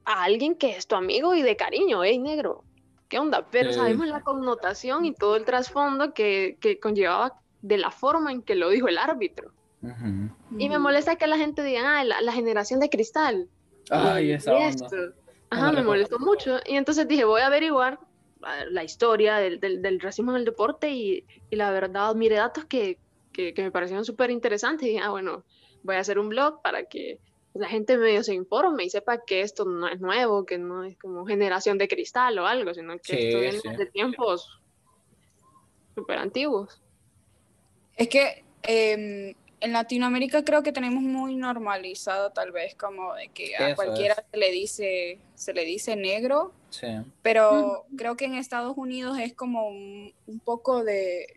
a alguien que es tu amigo y de cariño, hey negro, ¿qué onda? Pero sabemos la connotación y todo el trasfondo que, que conllevaba de la forma en que lo dijo el árbitro. Y me molesta que la gente diga, ah, la, generación de cristal. Ay, esa onda. Ajá, me molestó mucho. Y entonces dije, voy a averiguar la historia del, del, racismo en el deporte y, y, la verdad, mire datos que, que, me parecieron súper interesantes. Y dije, ah, bueno, voy a hacer un blog para que la gente medio se informe y sepa que esto no es nuevo, que no es como generación de cristal o algo, sino que esto viene de tiempos súper antiguos. Es que eh, en Latinoamérica creo que tenemos muy normalizado tal vez como de que a cualquiera se le dice se le dice negro. Sí. pero creo que en Estados Unidos es como un, poco de,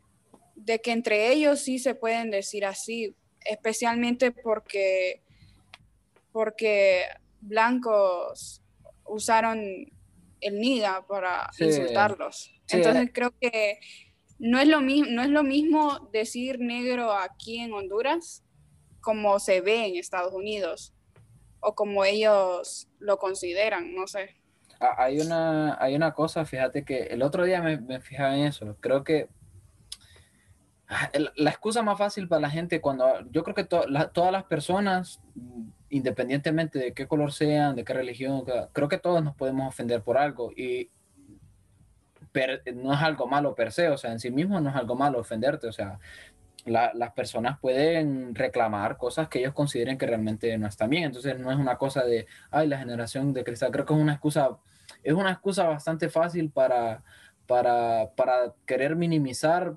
de, que entre ellos sí se pueden decir así especialmente porque porque blancos usaron el niga para insultarlos. Entonces creo que no es lo mismo, no es lo mismo decir negro aquí en Honduras como se ve en Estados Unidos o como ellos lo consideran, no sé. Ah, hay una, hay una cosa, fíjate que el otro día me, fijaba en eso, creo que ah, la excusa más fácil para la gente cuando yo creo que todas las personas, independientemente de qué color sean, de qué religión, creo que todos nos podemos ofender por algo y no es algo malo per se, o sea, en sí mismo no es algo malo ofenderte, o sea, las personas pueden reclamar cosas que ellos consideren que realmente no están bien, entonces no es una cosa de, ay, la generación de cristal, creo que es una excusa, es una excusa bastante fácil para, para, para querer minimizar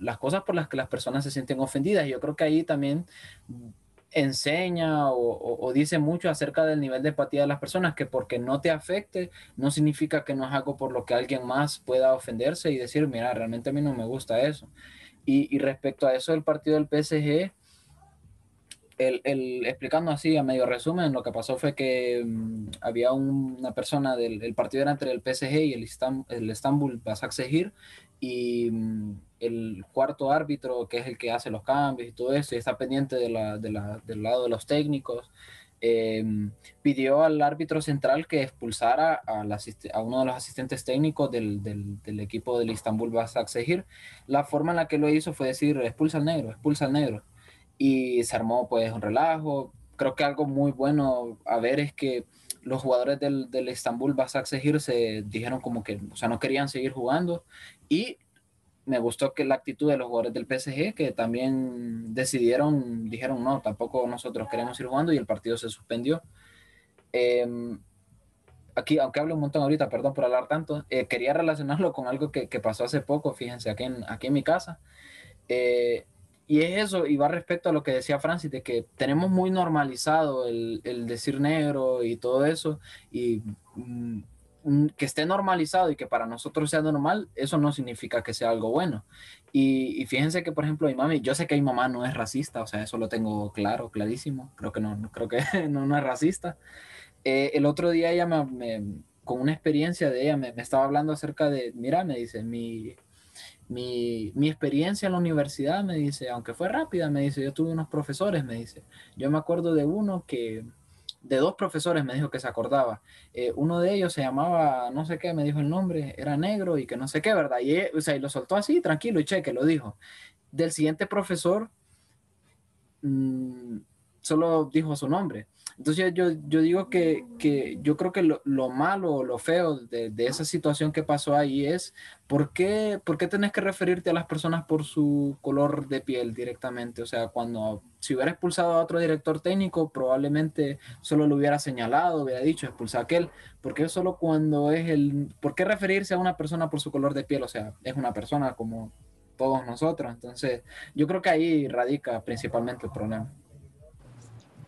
las cosas por las que las personas se sienten ofendidas. Y yo creo que ahí también enseña o, dice mucho acerca del nivel de empatía de las personas, que porque no te afecte no significa que no es algo por lo que alguien más pueda ofenderse y decir, mira, realmente a mí no me gusta eso. Y, respecto a eso del partido del PSG, el, explicando así a medio resumen, lo que pasó fue que mm, había una persona del partido era entre el PSG y el, Istanbul, el Istanbul Basaksehir y mm, el cuarto árbitro, que es el que hace los cambios y todo eso, y está pendiente de del lado de los técnicos, em, pidió al árbitro central que expulsara a, a uno de los asistentes técnicos del, del, del equipo del Istanbul Basaksehir. La forma en la que lo hizo fue decir, expulsa al negro, expulsa al negro. Y se armó pues un relajo. Creo que algo muy bueno a ver es que los jugadores del, del Istanbul Basaksehir se dijeron como que, o sea, no querían seguir jugando y me gustó que la actitud de los jugadores del PSG, que también decidieron, dijeron, no, tampoco nosotros queremos ir jugando y el partido se suspendió. Em, aquí, aunque hablo un montón ahorita, perdón por hablar tanto, eh, quería relacionarlo con algo que, que, pasó hace poco, fíjense, aquí en, aquí en mi casa. Eh, y es eso, y va respecto a lo que decía Francis, de que tenemos muy normalizado el, el decir negro y todo eso, y mm, que esté normalizado y que para nosotros sea normal, eso no significa que sea algo bueno. Y, y, fíjense que, por ejemplo, mi mami, yo sé que mi mamá no es racista, o sea, eso lo tengo claro, clarísimo, creo que no, creo que (laughs) no, no es racista. Eh, el otro día ella me, con una experiencia de ella, me, me, estaba hablando acerca de, mira, me dice, mi, mi, mi, experiencia en la universidad, me dice, aunque fue rápida, me dice, yo tuve unos profesores, me dice, yo me acuerdo de uno que, de dos profesores me dijo que se acordaba. Eh, uno de ellos se llamaba, no sé qué, me dijo el nombre, era negro y que no sé qué, ¿verdad? Y, o sea, y lo soltó así, tranquilo, y cheque, lo dijo. Del siguiente profesor, mmm, solo dijo su nombre. Entonces yo, yo digo que, que yo creo que lo, lo malo o lo feo de, de, esa situación que pasó ahí es ¿por qué, ¿por qué tenés que referirte a las personas por su color de piel directamente? O sea, cuando si hubiera expulsado a otro director técnico, probablemente solo lo hubiera señalado, hubiera dicho expulsa a aquel, porque solo cuando es el, ¿por qué referirse a una persona por su color de piel? O sea, es una persona como todos nosotros. Entonces, yo creo que ahí radica principalmente el problema.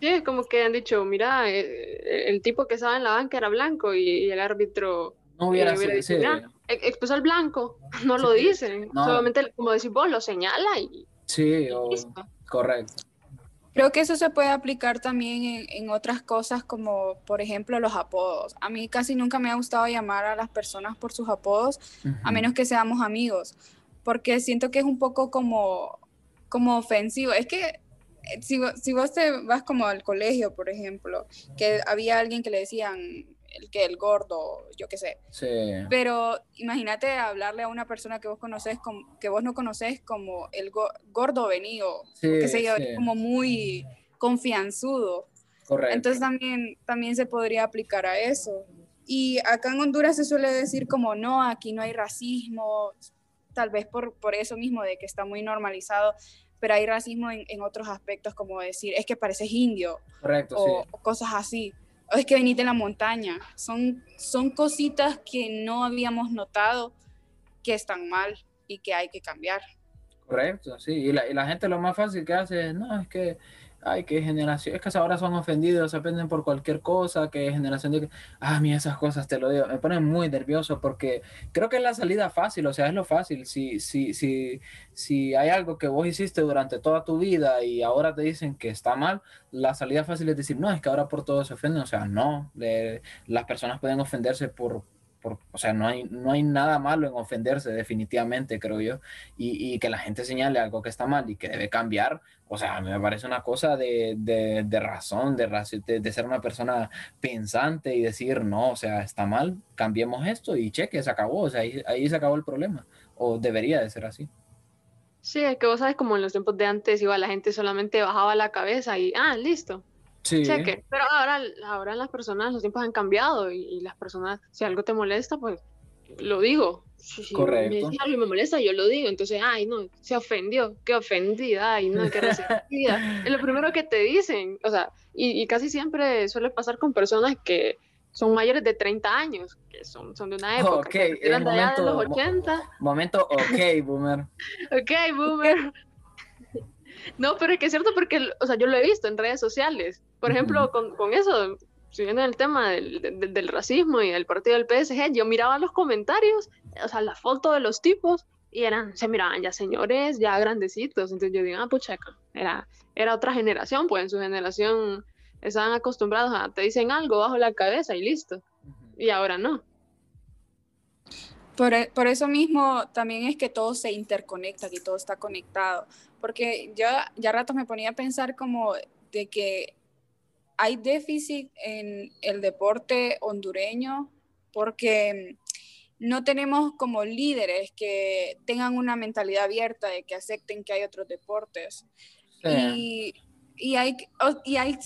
Sí, es como que han dicho, mira, eh, el tipo que estaba en la banca era blanco y, el árbitro no hubiera, eh, hubiera dicho, sí. expuso al blanco, (laughs) no sí, lo dicen, no. solamente como decís vos, lo señala y... Sí, o, correcto. Creo que eso se puede aplicar también en, en, otras cosas como, por ejemplo, los apodos. A mí casi nunca me ha gustado llamar a las personas por sus apodos, uh -huh. a menos que seamos amigos, porque siento que es un poco como, como ofensivo. Es que si, si, vos te vas como al colegio, por ejemplo, que había alguien que le decían el que el gordo, yo qué sé. Sí. Pero imagínate hablarle a una persona que vos conoces como, que vos no conoces como el go, gordo venido, sí, que se sí. como muy confianzudo. Correcto. Entonces también, también se podría aplicar a eso. Y acá en Honduras se suele decir como no, aquí no hay racismo, tal vez por, por eso mismo de que está muy normalizado, pero hay racismo en, en, otros aspectos, como decir, es que pareces indio, Correcto, o, sí. o, cosas así, o es que veniste en la montaña. Son, son cositas que no habíamos notado que están mal y que hay que cambiar. Correcto, sí, y la, y la gente lo más fácil que hace es, no, es que ay, qué generación, es que ahora son ofendidos, se ofenden por cualquier cosa, que generación de, ah, mí esas cosas te lo digo, me ponen muy nervioso porque creo que es la salida fácil, o sea, es lo fácil, si, si, si, si hay algo que vos hiciste durante toda tu vida y ahora te dicen que está mal, la salida fácil es decir, no, es que ahora por todo se ofenden, o sea, no, las personas pueden ofenderse por, o sea, no hay, no hay nada malo en ofenderse, definitivamente, creo yo, y, que la gente señale algo que está mal y que debe cambiar, o sea, a mí me parece una cosa de, de, razón, de, ser una persona pensante y decir, no, o sea, está mal, cambiemos esto y cheque, se acabó, o sea, ahí, ahí se acabó el problema, o debería de ser así. Sí, es que vos sabes, como en los tiempos de antes, igual la gente solamente bajaba la cabeza y, ah, listo, Sí. cheque. Pero ahora, ahora las personas, los tiempos han cambiado y, y, las personas, si algo te molesta, pues lo digo. Si, Correcto. Me, algo me molesta, yo lo digo. Entonces, ay, no, se ofendió, qué ofendida, ay, no, qué resentida. es lo primero que te dicen. O sea, y, y, casi siempre suele pasar con personas que son mayores de 30 años, que son, son de una época. Ok, que de momento, de los 80. Momento, ok, boomer. ok, boomer. (laughs) No, pero es que es cierto porque, o sea, yo lo he visto en redes sociales. Por ejemplo, uh -huh. con, con, eso, siguiendo el tema del, del, del, racismo y el partido del PSG, yo miraba los comentarios, o sea, la foto de los tipos, y eran, se miraban ya señores, ya grandecitos. Entonces yo digo, ah, pucha, era, era otra generación, pues en su generación estaban acostumbrados a, te dicen algo bajo la cabeza y listo. Uh -huh. Y ahora no. Por, por, eso mismo también es que todo se interconecta, que todo está conectado. Porque yo ya ratos me ponía a pensar como de que hay déficit en el deporte hondureño porque no tenemos como líderes que tengan una mentalidad abierta de que acepten que hay otros deportes. Sí. Y, y, hay, y hay,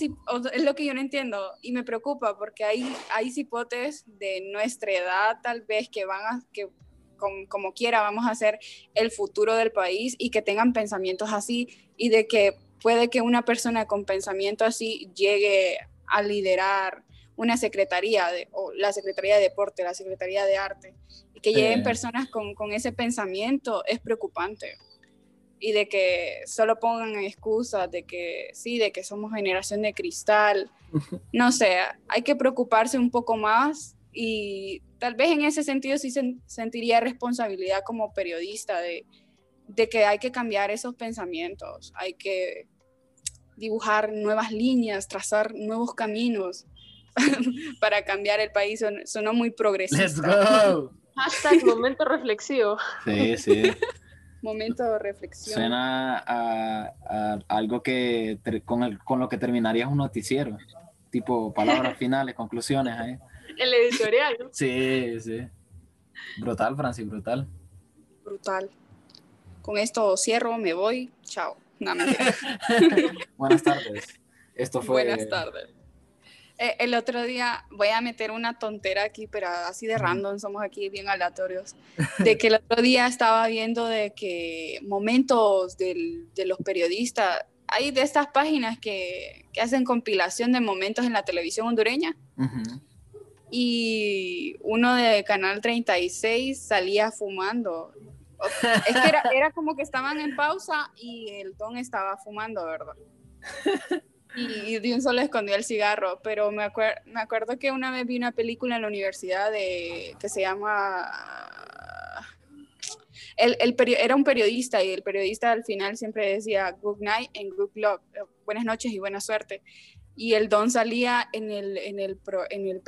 es lo que yo no entiendo y me preocupa porque hay, hay cipotes de nuestra edad tal vez que van a, que como, como quiera vamos a ser el futuro del país y que tengan pensamientos así y de que puede que una persona con pensamiento así llegue a liderar una secretaría, de, o la Secretaría de Deporte, la Secretaría de Arte, y que lleguen personas con, con, ese pensamiento es preocupante. Y de que solo pongan excusas de que sí, de que somos generación de cristal. No sé, hay que preocuparse un poco más y tal vez en ese sentido sí sentiría responsabilidad como periodista de, de que hay que cambiar esos pensamientos, hay que dibujar nuevas líneas, trazar nuevos caminos (laughs) para cambiar el país. Sonó muy progresista. Let's go. (laughs) Hashtag momento reflexivo. Sí, sí. (laughs) momento de reflexión. Suena a, algo que con, con, lo que terminarías un noticiero. Tipo palabras finales, conclusiones ahí. El editorial. Sí, sí. Brutal, Francis, brutal. Brutal. Con esto cierro, me voy. Chao. (laughs) Buenas tardes. Esto fue. Buenas tardes. Eh, el otro día voy a meter una tontera aquí, pero así de random, somos aquí bien aleatorios, de que el otro día estaba viendo de que momentos del, de los periodistas, hay de estas páginas que, que, hacen compilación de momentos en la televisión hondureña. Y uno de Canal 36 salía fumando es que (laughs) era, como que estaban en pausa y el don estaba fumando, ¿verdad? Y, de un solo escondió el cigarro, pero me, me acuerdo que una vez vi una película en la universidad de, que se llama... El, el era un periodista y el periodista al final siempre decía good night and good luck, eh, buenas noches y buena suerte. Y el don salía en el, en el, en el,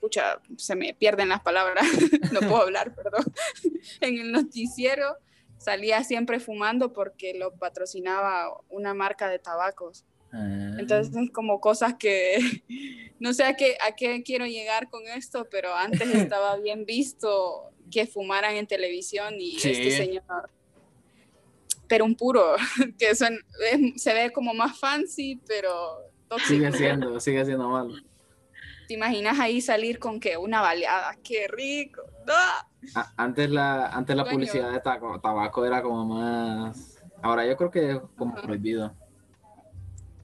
pucha, se me pierden las palabras, (laughs) no puedo hablar, perdón, (laughs) en el noticiero salía siempre fumando porque lo patrocinaba una marca de tabacos. Ah. Entonces, como cosas que (laughs) no sé a qué, a qué quiero llegar con esto, pero antes estaba bien visto que fumaran en televisión y este señor, pero un puro, que se ve como más fancy, pero Sigue siendo, sigue siendo malo. ¿Te imaginas ahí salir con que una baleada? ¡Qué rico! Antes la, antes la publicidad de tabaco era como más... Ahora yo creo que es como prohibido.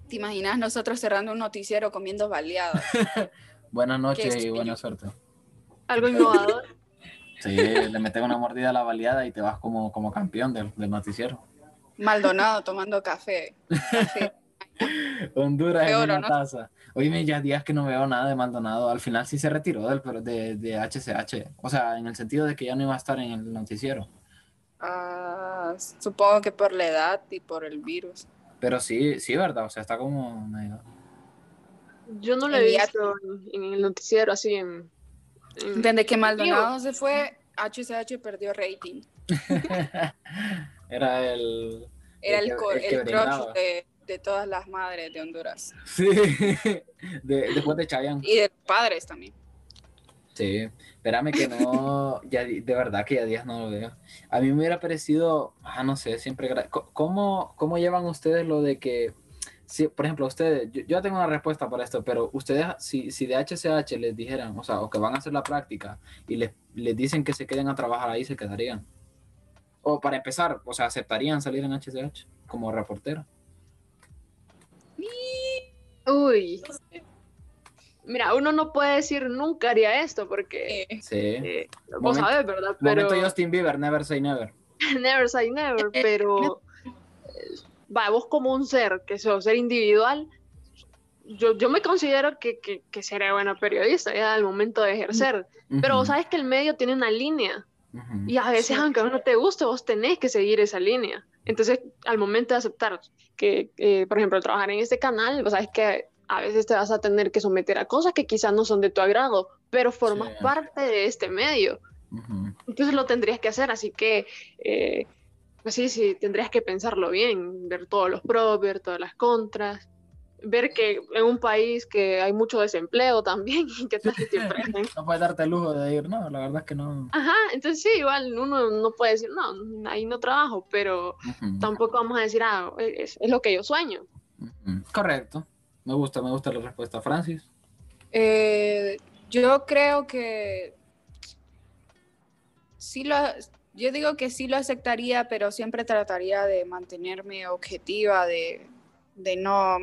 ¿Te imaginas nosotros cerrando un noticiero comiendo baleadas? (laughs) Buenas noches y buena suerte. Algo innovador. (laughs) Sí, le metes una mordida a la baleada y te vas como, como campeón del, noticiero. Maldonado tomando café. (laughs) Honduras en una taza. Oye, ya días que no veo nada de Maldonado. Al final sí se retiró del, de, de HCH. O sea, en el sentido de que ya no iba a estar en el noticiero. Ah, supongo que por la edad y por el virus. Pero sí, sí, ¿verdad? O sea, está como Yo no lo he visto en, el noticiero así en... Desde que Maldonado se fue, HCH perdió rating. (laughs) Era el... Era el, el, de de todas las madres de Honduras. Sí, (laughs) después de Chayanne. Y de padres también. Sí, espérame que no, (laughs) ya de verdad que ya días no lo veo. A mí me hubiera parecido, ah, no sé, siempre... ¿Cómo, cómo llevan ustedes lo de que, si, por ejemplo, ustedes, yo, yo, tengo una respuesta para esto, pero ustedes, si, si de HCH les dijeran, o sea, o que van a hacer la práctica y les, les dicen que se queden a trabajar ahí, se quedarían? O para empezar, o sea, ¿aceptarían salir en HCH como reportero? Uy. Mira, uno no puede decir nunca haría esto porque. Sí. Eh, vos sabés, ¿verdad? Pero... Momento Justin Bieber, never say never. (laughs) never say never, pero. va, vos como un ser, que sos ser individual, yo, yo me considero que, que, que seré buena periodista ya al momento de ejercer. Pero vos sabes que el medio tiene una línea. Y a veces, aunque a uno te guste, vos tenés que seguir esa línea. Entonces, al momento de aceptar que, eh, por ejemplo, trabajar en este canal, sabes que a veces te vas a tener que someter a cosas que quizás no son de tu agrado, pero formas parte de este medio. Entonces lo tendrías que hacer, así que, eh, pues sí, sí, tendrías que pensarlo bien, ver todos los pros, ver todas las contras ver que en un país que hay mucho desempleo también y que siempre no puedes darte el lujo de ir, no, la verdad es que no. Ajá, entonces sí, igual uno no puede decir, no, ahí no trabajo, pero tampoco vamos a decir, ah, es, lo que yo sueño. Correcto, me gusta, me gusta la respuesta. Francis. Eh, yo creo que sí lo, yo digo que sí lo aceptaría, pero siempre trataría de mantenerme objetiva, de, de no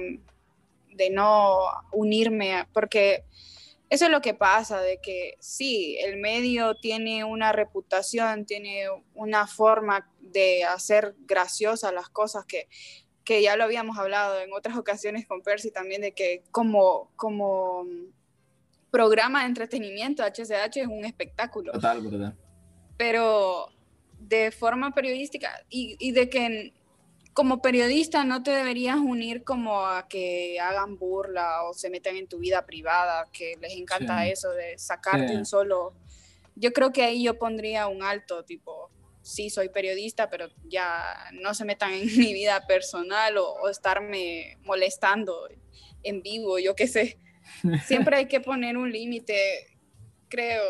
de no unirme, porque eso es lo que pasa, de que sí, el medio tiene una reputación, tiene una forma de hacer graciosas las cosas que, que ya lo habíamos hablado en otras ocasiones con Percy también, de que como, como programa de entretenimiento, HCH es un espectáculo. Total, verdad. Pero de forma periodística y, y de que como periodista no te deberías unir como a que hagan burla o se metan en tu vida privada, que les encanta eso de sacarte un solo. Yo creo que ahí yo pondría un alto, tipo, sí soy periodista, pero ya no se metan en (laughs) mi vida personal o, estarme molestando en vivo, yo qué sé. (laughs) Siempre hay que poner un límite, creo,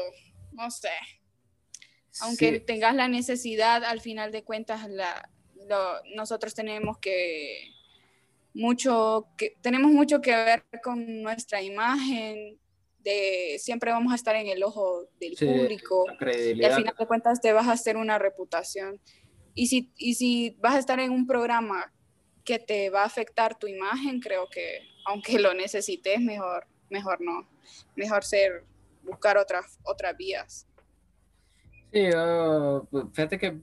no sé. Aunque tengas la necesidad, al final de cuentas, la, nosotros tenemos que mucho que tenemos mucho que ver con nuestra imagen de siempre vamos a estar en el ojo del público y al final de cuentas te vas a hacer una reputación. Y si y si vas a estar en un programa que te va a afectar tu imagen creo que aunque lo necesites mejor mejor no. Mejor ser buscar otras otras vías Sí, pues, fíjate que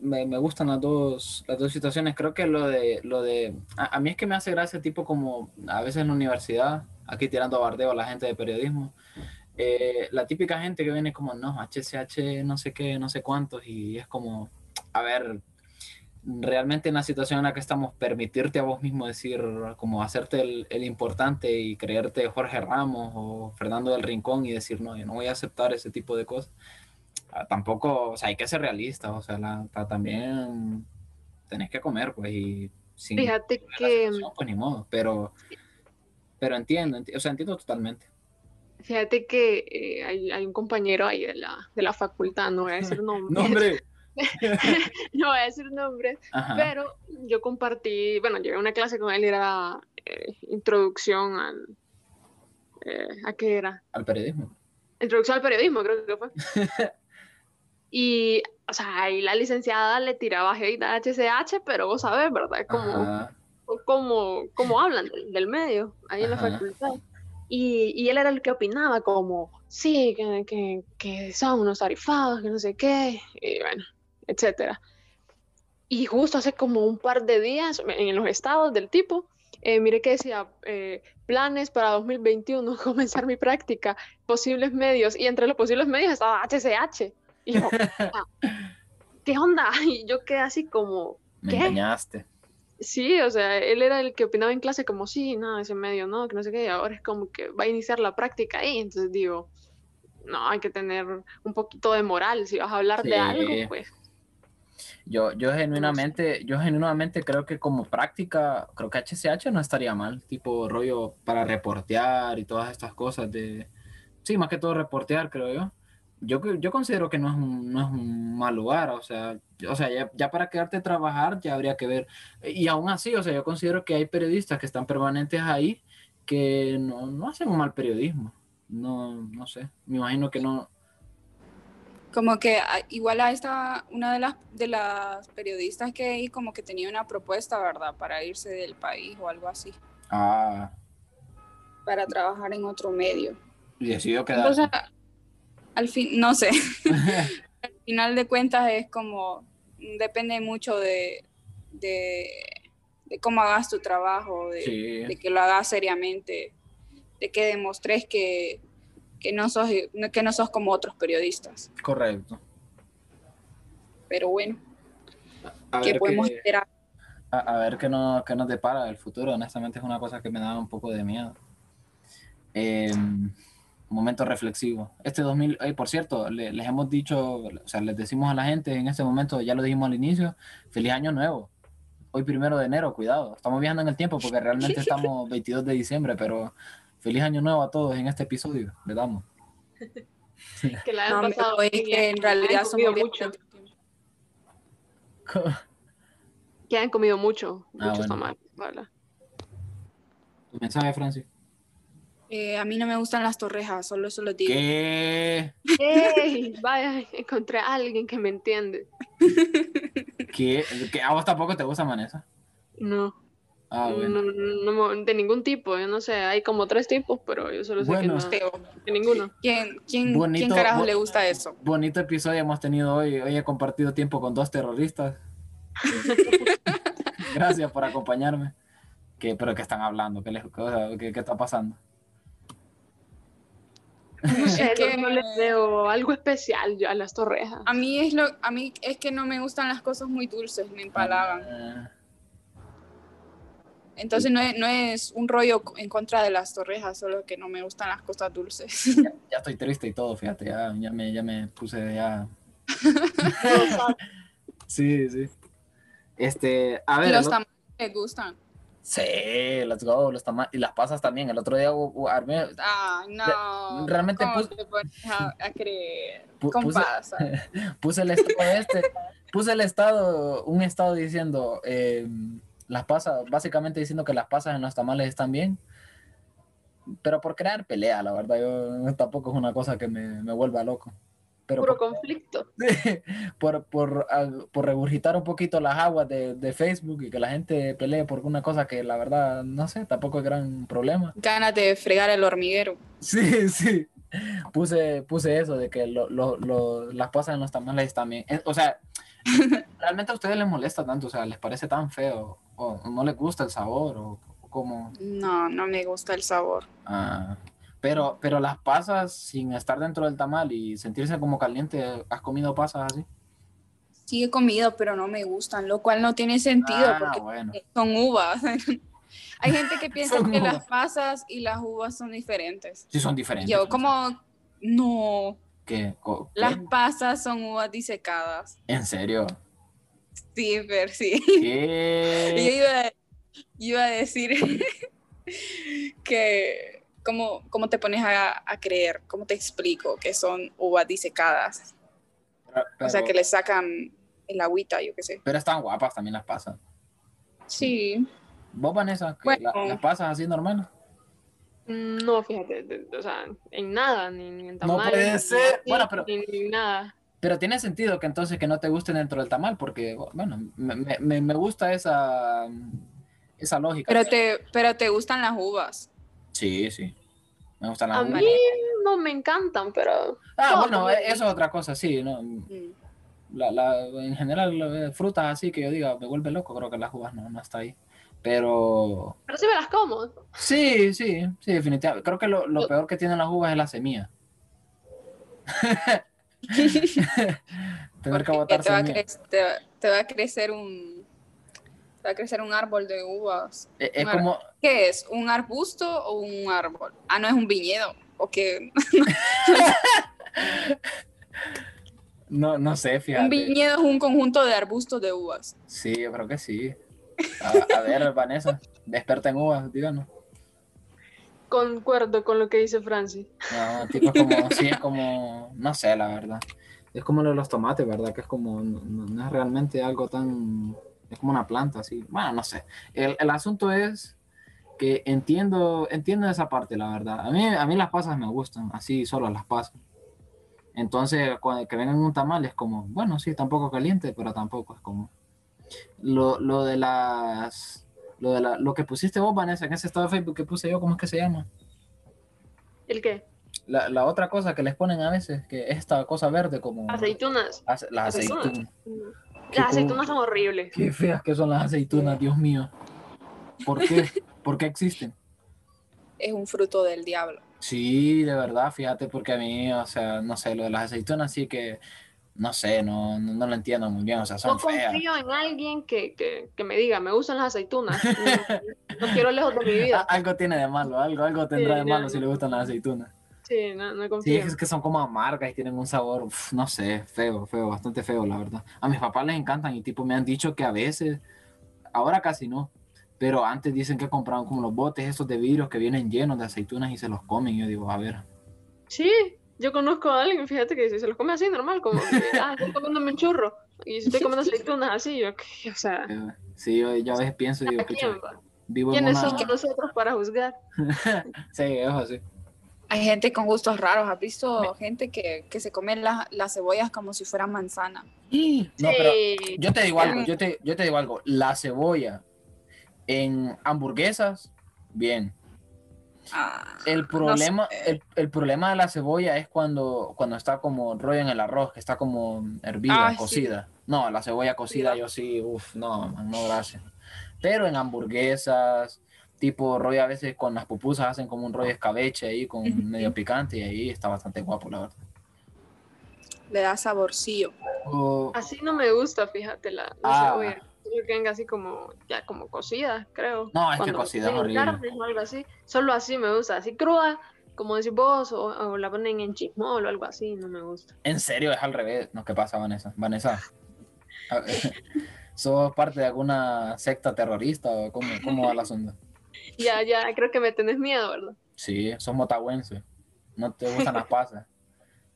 me, me, gustan las dos, las dos situaciones. Creo que lo de, lo de, a, mí es que me hace gracia tipo como a veces en la universidad, aquí tirando a bardeo a la gente de periodismo, eh, la típica gente que viene como, no, HCH, no sé qué, no sé cuántos, y es como, a ver, realmente en la situación en la que estamos, permitirte a vos mismo decir, como hacerte el, el importante y creerte Jorge Ramos o Fernando del Rincón y decir, no, yo no voy a aceptar ese tipo de cosas tampoco, o sea, hay que ser realistas, o sea, también tenés que comer, pues, y sin Fíjate que... pues ni modo, pero, pero entiendo, o sea, entiendo totalmente. Fíjate que eh, hay, hay, un compañero ahí de la, de la facultad, no voy a decir (laughs) nombre. ¡Nombre! (laughs) no voy a decir nombre, pero yo compartí, bueno, llevé una clase con él era eh, introducción al... Eh, ¿A qué era? Al periodismo. Introducción al periodismo, creo que fue. (laughs) Y, o sea, ahí la licenciada le tiraba hate a HCH, pero vos sabés, ¿verdad? Como, como, como hablan del, medio, ahí en la facultad. Y, y, él era el que opinaba como, sí, que, que, que, son unos tarifados, que no sé qué, y bueno, etcétera. Y justo hace como un par de días, en los estados del tipo, eh, mire que decía, eh, planes para 2021, (laughs) comenzar mi práctica, posibles medios, y entre los posibles medios estaba HCH. Y yo, ah, ¿qué onda? (laughs) Y yo quedé así como, ¿qué? Me engañaste. Sí, o sea, él era el que opinaba en clase como, sí, no, ese medio, no, que no sé qué, y ahora es como que va a iniciar la práctica ahí, entonces digo, no, hay que tener un poquito de moral, si vas a hablar de algo, pues. Yo, yo genuinamente, yo genuinamente creo que como práctica, creo que HCH no estaría mal, tipo rollo para reportear y todas estas cosas de, sí, más que todo reportear, creo yo yo, yo considero que no es, un, no es un mal lugar, o sea, o sea ya, ya, para quedarte a trabajar ya habría que ver. Y aún así, o sea, yo considero que hay periodistas que están permanentes ahí que no, no hacen un mal periodismo. No, no sé, me imagino que no. Como que ah, igual a esta, una de las, de las periodistas que hay como que tenía una propuesta, ¿verdad? Para irse del país o algo así. Ah. Para trabajar en otro medio. Y decidió quedarse al fin, no sé, (laughs) al final de cuentas es como, depende mucho de, de, cómo hagas tu trabajo, de, que lo hagas seriamente, de que demostres que, que, no sos, que no sos como otros periodistas. Correcto. Pero bueno, ¿qué podemos esperar? A, ver qué, no, qué nos depara el futuro. Honestamente es una cosa que me da un poco de miedo. Eh, momento reflexivo. Este 2000, por cierto, les hemos dicho, o sea, les decimos a la gente en este momento, ya lo dijimos al inicio, feliz año nuevo. Hoy primero de enero, cuidado. Estamos viajando en el tiempo porque realmente (laughs) estamos 22 de diciembre, pero feliz año nuevo a todos en este episodio, le damos. (laughs) que la han pasado que en realidad somos mucho. que han comido mucho, ah, mucho ah, bueno. ¿Tu mensaje, Francis? Eh, a mí no me gustan las torrejas, solo eso lo digo. ¿Qué? vaya, encontré a alguien que me entiende. (laughs) ¿Qué? ¿A vos tampoco te gusta Manesa? No. Ah, bueno. No, no, de ningún tipo, yo no sé, hay como tres tipos, pero yo solo sé que no, de ninguno. ¿Quién, quién, ¿quién carajo le gusta eso? Bonito episodio hemos tenido hoy. Hoy he compartido tiempo con dos terroristas. (laughs) Gracias por acompañarme. ¿Qué, ¿Pero qué están hablando? ¿Qué, les, qué, qué está pasando? No (laughs) sé, que no les veo algo especial yo a las torrejas. A mí es lo, a mí es que no me gustan las cosas muy dulces, me empalagan. Ah. Entonces no es, no es, un rollo en contra de las torrejas, solo que no me gustan las cosas dulces. Ya, (laughs) estoy triste y todo, fíjate, ya, ya, me, ya me puse ya. (laughs) sí, sí. Este, a ver. Los tamales me gustan. Sí, let's go, los tamales. Y las pasas también. El otro día armé. Ah, no. Realmente puse. (laughs) a, creer? Con puse, (laughs) puse el estado este. puse el estado, un estado diciendo. Eh, las pasas, básicamente diciendo que las pasas en los tamales están bien, pero por crear pelea, la verdad, yo tampoco es una cosa que me, me vuelva loco. Pero Puro por, conflicto. (laughs) por, por, por, regurgitar un poquito las aguas de, de, Facebook y que la gente pelee por una cosa que la verdad, no sé, tampoco es gran problema. Ganas de fregar el hormiguero. Sí, (laughs) sí. Puse, puse eso de que lo, lo, las pasas en los tamales también. O sea, (laughs) realmente a ustedes les molesta tanto, o sea, les parece tan feo o no les gusta el sabor o, como... No, no me gusta el sabor. Ah, pero, pero las pasas sin estar dentro del tamal y sentirse como caliente, ¿has comido pasas así? Sí he comido, pero no me gustan, lo cual no tiene sentido ah, porque son uvas. (laughs) Hay gente que piensa que las pasas y las uvas son diferentes. Sí, son diferentes. Yo como, no. ¿Qué? Las pasas son uvas disecadas. ¿En serio? Sí, pero sí. (laughs) Yo iba, a decir (laughs) que, ¿cómo, ¿cómo, te pones a, creer? ¿Cómo te explico que son uvas disecadas? o sea, que le sacan el agüita, yo qué sé. Pero están guapas también las pasas. Sí. ¿Vos, Vanessa, que las pasas así normales? Mm, no, fíjate, o sea, en nada, ni, en tamales. No puede ser. bueno, pero. ni nada. Pero tiene sentido que entonces que no te guste dentro del tamal, porque, bueno, me, me, me gusta esa, esa lógica. Pero te, pero te gustan las uvas. Sí, sí. Me gustan las a uvas. A mí no me encantan, pero... Ah, bueno, eso es otra cosa, sí. ¿no? Mm. La, la, en general, frutas así que yo diga, me vuelve loco, creo que las uvas no, no está ahí. Pero... Pero sí me las como. Sí, sí, sí, definitivamente. Creo que lo, lo peor que tienen las uvas es la semilla. (laughs) (laughs) Tener que botar te, va te, va a crecer un a crecer un árbol de uvas. E, es, como... ¿Qué es? ¿Un arbusto o un árbol? Ah, no es un viñedo. ¿O qué? no, no sé, (laughs) fíjate. Un viñedo es un conjunto de arbustos de uvas. Sí, yo creo que sí. A, a ver, (laughs) Vanessa, experta en uvas, díganos. Concuerdo con lo que dice Francis. No, tipo como, (laughs) sí, es como, no sé, la verdad. Es como lo de los tomates, ¿verdad? Que es como, no, es realmente algo tan, es como una planta, así. Bueno, no sé. El, el, asunto es que entiendo, entiendo esa parte, la verdad. A mí, a mí las pasas me gustan, así solo las pasas. Entonces, cuando que vengan un tamal es como, bueno, sí, tampoco caliente, pero tampoco es como. Lo, lo de las lo, de la, lo que pusiste vos, Vanessa, en ese estado de Facebook que puse yo, ¿cómo es que se llama? ¿El qué? La, la otra cosa que les ponen a veces, que es esta cosa verde como... Aceitunas. las aceitunas. Las aceitunas son horribles. Qué feas que son las aceitunas, Dios mío. ¿Por qué? ¿Por qué existen? Es un fruto del diablo. Sí, de verdad, fíjate, porque a mí, o sea, no sé, lo de las aceitunas sí que no sé, no, no, lo entiendo muy bien, o sea, son No confío en alguien que, que, que, me diga, me gustan las aceitunas, (laughs) no, quiero lejos de mi vida. algo tiene de malo, algo, algo tendrá de malo si le gustan las aceitunas. Sí, no, no confío. Sí, es que son como amargas y tienen un sabor, no sé, feo, feo, bastante feo, la verdad. A mis papás les encantan y tipo me han dicho que a veces, ahora casi no, pero antes dicen que compraban como los botes estos de vidrio que vienen llenos de aceitunas y se los comen yo digo, a ver. Sí, yo conozco a alguien, fíjate que se los come así normal, como ah, (laughs) estoy comiéndome un churro y estoy comiendo aceitunas así, yo, o sea. Sí, yo, yo a veces pienso y digo, ¿quién, vivo ¿Quiénes somos nosotros para juzgar? (laughs) sí, es así. Hay gente con gustos raros, ¿has visto gente que, que se come las cebollas como si fueran manzana? (gasps) No, pero yo te digo algo, yo te, yo te digo algo, la cebolla En hamburguesas, bien. Ah, El problema, sé. el, el problema de la cebolla es cuando, cuando está como rollo en el arroz, que está como hervida, sí. cocida. No, la cebolla cocida Sí. yo sí, uff, no, man, no, gracias. Pero en hamburguesas, tipo rollo a veces con las pupusas hacen como un rollo escabeche ahí con medio picante y ahí está bastante guapo, la verdad. le da saborcillo. Así no me gusta, fíjate, la, la Ah. cebolla. Que venga así como, ya como cocida, creo. No, es que cocida es horrible. carne o algo así. Solo así me gusta, así cruda, como decís vos, o, o la ponen en chismol o algo así, no me gusta. En serio, es al revés. No, ¿qué pasa, Vanessa? Vanessa, a- (laughs) ¿sos parte de alguna secta terrorista o cómo, cómo va el asunto? (laughs) Ya, ya, creo que me tenés miedo, ¿verdad? Sí, sos motahuense. No te gustan las (laughs) pasas.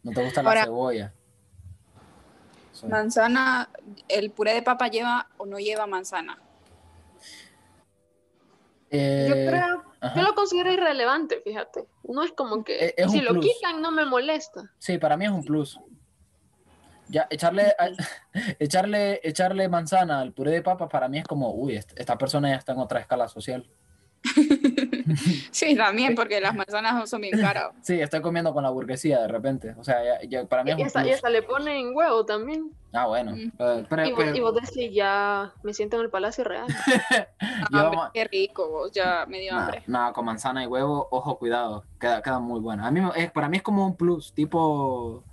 No te gusta la Ahora- cebolla. Manzana, ¿el puré de papa lleva o no lleva manzana? Eh, Yo creo, ajá. yo lo considero irrelevante, fíjate. No es como que Es- es si lo plus. quitan no me molesta. Sí, para mí es un plus. Ya, echarle, a- (laughs) echarle, echarle manzana al puré de papa para mí es como, uy, est- esta persona ya está en otra escala social. (laughs) Sí, también, porque las manzanas no son bien caras. (laughs) Sí, estoy comiendo con la burguesía de repente. O sea, ya, ya para mí es Y un hasta, y hasta le ponen huevo también. Ah, bueno. Mm. Pero, pero- Y vos, pero- y vos decís, ya me siento en el Palacio Real. (laughs) yo- Ah, qué rico, vos, ya me dio hambre. nada, con manzana y huevo, ojo, cuidado, queda, queda muy bueno. A mí, me- es, para mí es como un plus, tipo,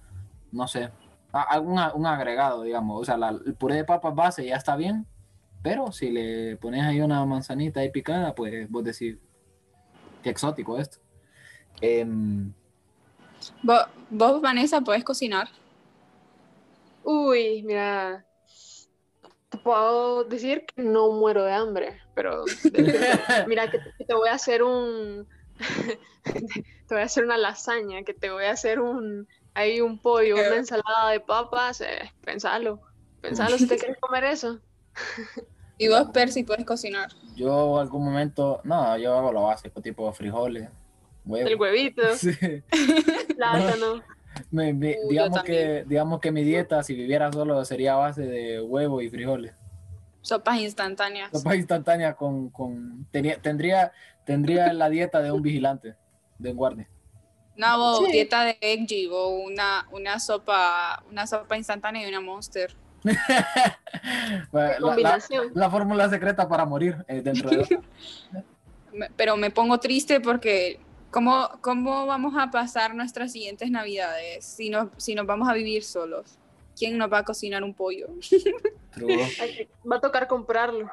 no sé, algún un agregado, digamos. O sea, la- el puré de papas base ya está bien, pero si le pones ahí una manzanita ahí picada, pues vos decís, qué exótico esto. Em, ¿Vos, vos, Vanessa, podés cocinar? Uy, mira, te puedo decir que no muero de hambre, pero (laughs) mira que te, que te voy a hacer un, (laughs) te voy a hacer una lasaña, que te voy a hacer un, ahí un pollo, una (laughs) ensalada de papas, eh, pensalo, pensalo si te quieres comer eso. ¿Y vos, Percy, podés cocinar? yo algún momento, no, yo hago lo básico, tipo frijoles, huevo. El huevito, (laughs) Sí. (laughs) plátano. (laughs) Me- me- Uh, digamos, que, digamos que mi dieta, si viviera solo, sería a base de huevo y frijoles. Sopas instantáneas. Sopa instantánea con, con tenía- tendría, tendría la dieta de un vigilante, de un guardia. No, vos, Sí. dieta de egg o una, una sopa, una sopa instantánea y una monster. (laughs) La, la- combinación. la fórmula secreta para morir eh, dentro de (laughs) Me- Pero me pongo triste porque ¿cómo, cómo vamos a pasar nuestras siguientes navidades si nos, si nos vamos a vivir solos? ¿Quién nos va a cocinar un pollo? (laughs) Va a tocar comprarlo.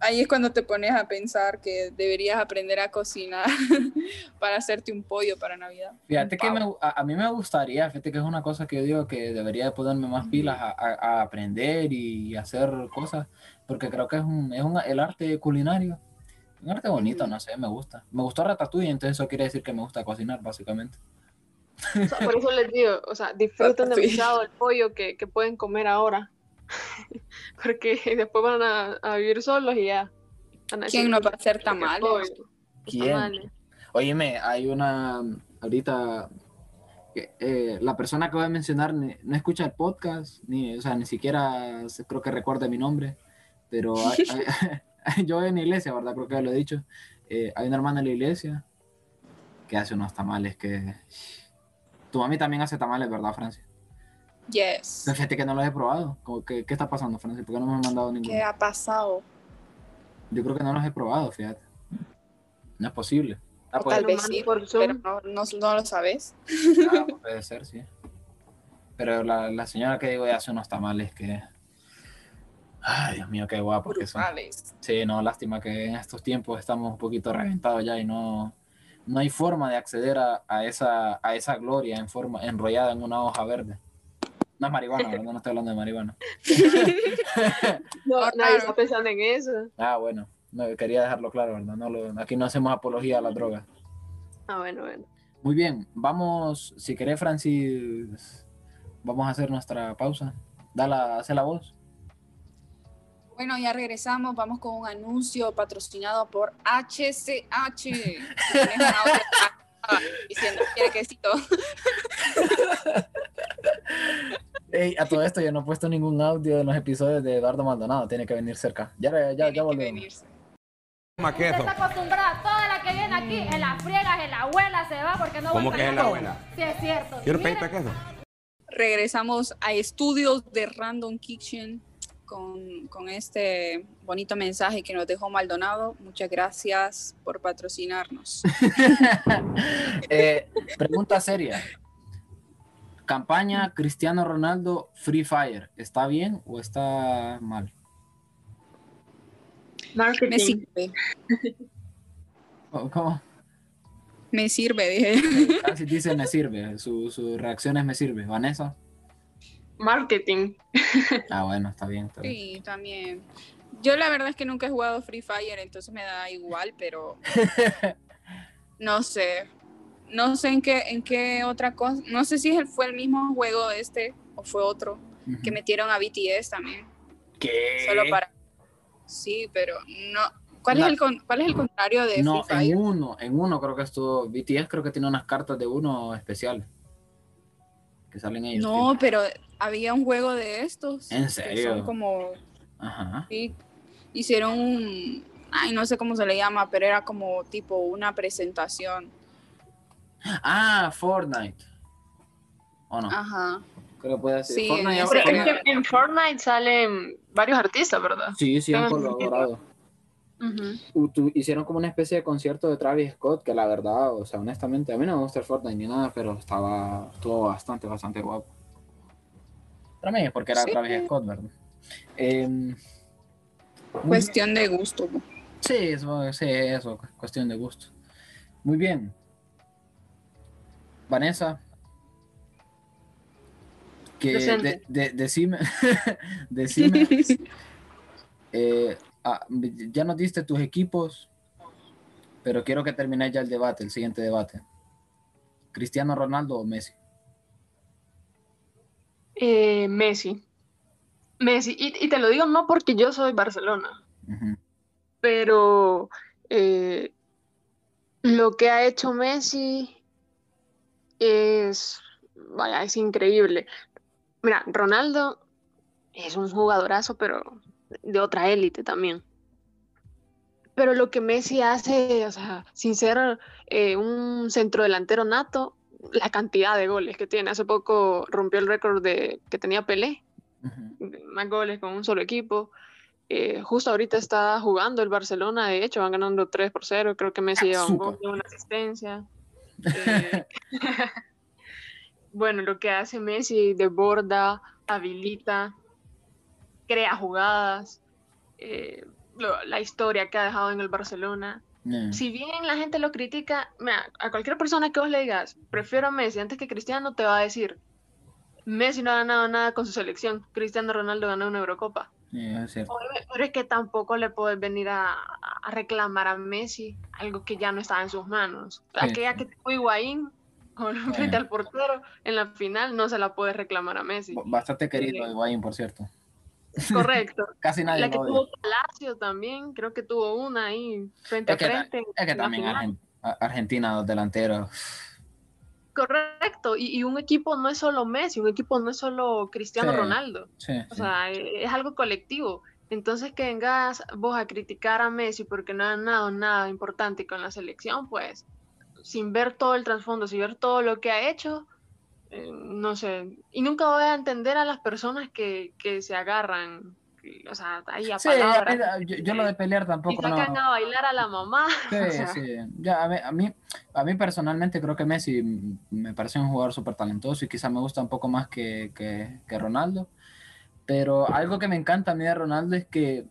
Ahí es cuando te pones a pensar que deberías aprender a cocinar (laughs) para hacerte un pollo para Navidad. Fíjate que me- a, a mí me gustaría, fíjate que es una cosa que yo digo que debería de ponerme más pilas a, a- a aprender y hacer cosas, porque creo que es, un, es un- el arte culinario. Un arte bonito, no sé, me gusta. Me gustó Ratatouille, entonces eso quiere decir que me gusta cocinar, básicamente. O sea, por eso les digo, o sea, disfruten demasiado el pollo que, que pueden comer ahora. (laughs) Porque después van a, a vivir solos y ya. van a ¿Quién nos va a hacer "Qué tamales? ¿Quién? tamales". Óyeme, hay una, ahorita, que, eh, la persona que voy a mencionar ni- no escucha el podcast, ni, o sea, ni siquiera creo que recuerda mi nombre, pero hay- (laughs) hay- (laughs) yo voy en la iglesia, ¿verdad? Creo que ya lo he dicho. Eh, hay una hermana en la iglesia que hace unos tamales que... Tu mami también hace tamales, ¿verdad, Francia? Yes. Pero Fíjate que no los he probado. Que, ¿Qué está pasando, Francia? ¿Por qué no me han mandado ninguno? ¿Qué ha pasado? Yo creo que no los he probado, fíjate. No es posible. Ah, O pues, tal lo vez sí, por pero no, no, no lo sabes. Ah, (laughs) puede ser, sí. Pero la, la señora que digo ya hace unos tamales que. Ay, Dios mío, qué guapo que son. Sí, no, lástima que en estos tiempos estamos un poquito reventados ya y no, no hay forma de acceder a, a esa, a esa gloria en forma, enrollada en una hoja verde. No es marihuana, (laughs) ¿verdad? No estoy hablando de marihuana. (laughs) No, Ah, nadie está pensando en eso. Ah, bueno, no, quería dejarlo claro, ¿verdad? No lo- aquí no hacemos apología a la droga. Ah, bueno, bueno. Muy bien, vamos, si querés, Francis, vamos a hacer nuestra pausa. Dala, hace la voz. Bueno, ya regresamos. Vamos con un anuncio patrocinado por HCH. (laughs) (laughs) Diciendo, quiere quesito. (laughs) Ey, a todo esto yo no he puesto ningún audio en los episodios de Eduardo Maldonado, tiene que venir cerca. Ya, ya, ya, Tiene que volvemos. Usted está acostumbrada, toda la que viene aquí, en las friegas, en la abuela se va porque no ¿Cómo va a que es la abuela? Sí, es cierto. Quiero Mire, pedir queso. Regresamos a estudios de Random Kitchen con, con este bonito mensaje que nos dejó Maldonado. Muchas gracias por patrocinarnos. (laughs) Eh, pregunta seria. Campaña Cristiano Ronaldo Free Fire. ¿Está bien o está mal? Me Marketing. sirve, ¿Cómo- ¿Cómo? me sirve, dije. Casi dice me sirve. Su, su reacción es me sirve. Vanessa. Marketing. Ah, bueno, está bien. Está bien. Sí, también. Yo la verdad es que nunca he jugado Free Fire, entonces me da igual, pero (laughs) no sé. No sé en qué, en qué otra cosa. No sé si fue el mismo juego este o fue otro que metieron a BTS también. ¿Qué? Solo para. Sí, pero no. ¿Cuál, es, el con- ¿cuál es el contrario de No, Free en Fire? uno, en uno creo que estuvo. BTS creo que tiene unas cartas de uno especiales. Que salen ellos. No, pero había un juego de estos. ¿En que serio? son como. Ajá. sí, hicieron un. Ay, no sé cómo se le llama, pero era como tipo una presentación. Ah, Fortnite. ¿O no? Ajá. Creo que puede ser. Sí, Fortnite en Pero Fortnite- es que en Fortnite salen varios artistas, ¿verdad? Sí, sí han colaborado. Ujú. U- tu- Hicieron como una especie de concierto de Travis Scott, que la verdad, o sea, honestamente, a mí no me gusta el Fortnite ni nada, pero estaba, estuvo bastante, bastante guapo. Para mí, porque era Sí. Travis Scott, ¿verdad? Em, bien. Cuestión de gusto. Sí, eso, sí, eso, cu- cuestión de gusto. Muy bien. Vanessa. Que Presente. de- de- decime, (laughs) decime, (laughs) eh, ah, ya nos diste tus equipos, pero quiero que termines ya el debate, el siguiente debate. ¿Cristiano Ronaldo o Messi? Eh, Messi. Messi. Y, y te lo digo no porque yo soy Barcelona, pero eh, lo que ha hecho Messi es, vaya, es increíble. Mira, Ronaldo es un jugadorazo, pero de otra élite también. Pero lo que Messi hace, o sea, sin ser eh, un centrodelantero nato, la cantidad de goles que tiene. Hace poco rompió el récord de que tenía Pelé, Ujú. de más goles con un solo equipo. Eh, justo ahorita está jugando el Barcelona, de hecho, van ganando 3 por 0. Creo que Messi lleva un gol y una asistencia. (laughs) Eh, (laughs) bueno, lo que hace Messi, desborda, habilita, crea jugadas, eh, lo- la historia que ha dejado en el Barcelona. Si bien la gente lo critica, mira, a cualquier persona que vos le digas, prefiero a Messi antes que Cristiano, te va a decir, Messi no ha ganado nada con su selección, Cristiano Ronaldo ganó una Eurocopa. sí, es cierto. Pero es que tampoco le puedes venir a, a reclamar a Messi algo que ya no estaba en sus manos. Sí, Aquella sí. que tuvo Higuaín con- frente al portero en la final no se la puedes reclamar a Messi. Bastante querido Higuaín, por cierto. (laughs) Correcto. Casi nadie La que lo odia. tuvo Palacio también, creo que tuvo una ahí frente Es que, a frente. es que también. Argen- Argentina, los delanteros. Correcto, y, y un equipo no es solo Messi, un equipo no es solo Cristiano Sí. Ronaldo, Sí, o sí. sea, es algo colectivo. Entonces que vengas vos a criticar a Messi porque no ha ganado nada importante con la selección, pues sin ver todo el trasfondo, sin ver todo lo que ha hecho, eh, no sé, y nunca voy a entender a las personas que, que se agarran, o sea, ahí a Sí, a mí- palabras, yo, yo lo de pelear y tampoco no. sacan a bailar a la mamá. (laughs) Sí, o sea, sí. Ya, a, mí, a, mí, personalmente creo que Messi me parece un jugador súper talentoso y quizá me gusta un poco más que, que, que Ronaldo. Pero algo que me encanta a mí de Ronaldo es que,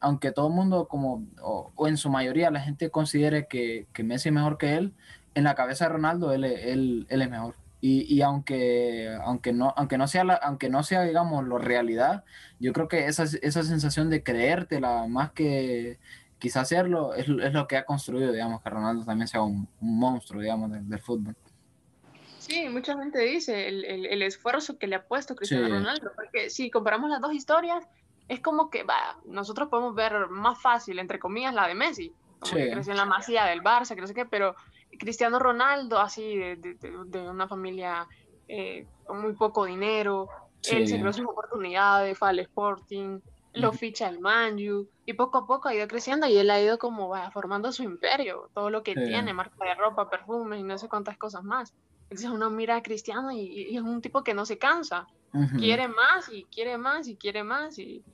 aunque todo el mundo, como, o, o en su mayoría, la gente considere que, que Messi es mejor que él, en la cabeza de Ronaldo él, él, él es mejor. Y, y aunque, aunque, no, aunque, no sea la, aunque no sea, digamos, la realidad, yo creo que esa, esa sensación de creértela más que quizás hacerlo es, es lo que ha construido, digamos, que Ronaldo también sea un, un monstruo, digamos, del, del fútbol. Sí, mucha gente dice el, el- el esfuerzo que le ha puesto Cristiano Sí. Ronaldo, porque si comparamos las dos historias, es como que va, nosotros podemos ver más fácil, entre comillas, la de Messi, como Sí. que creció en la masía del Barça, que no sé qué, pero Cristiano Ronaldo, así, de, de- una familia eh, con muy poco dinero, él se creó sus oportunidades, fue al Sporting, lo ficha el Manju, y poco a poco ha ido creciendo y él ha ido como formando su imperio, todo lo que tiene, marca de ropa, perfumes y no sé cuántas cosas más. Entonces uno mira a Cristiano y, es un tipo que no se cansa, quiere más y quiere más y quiere más y,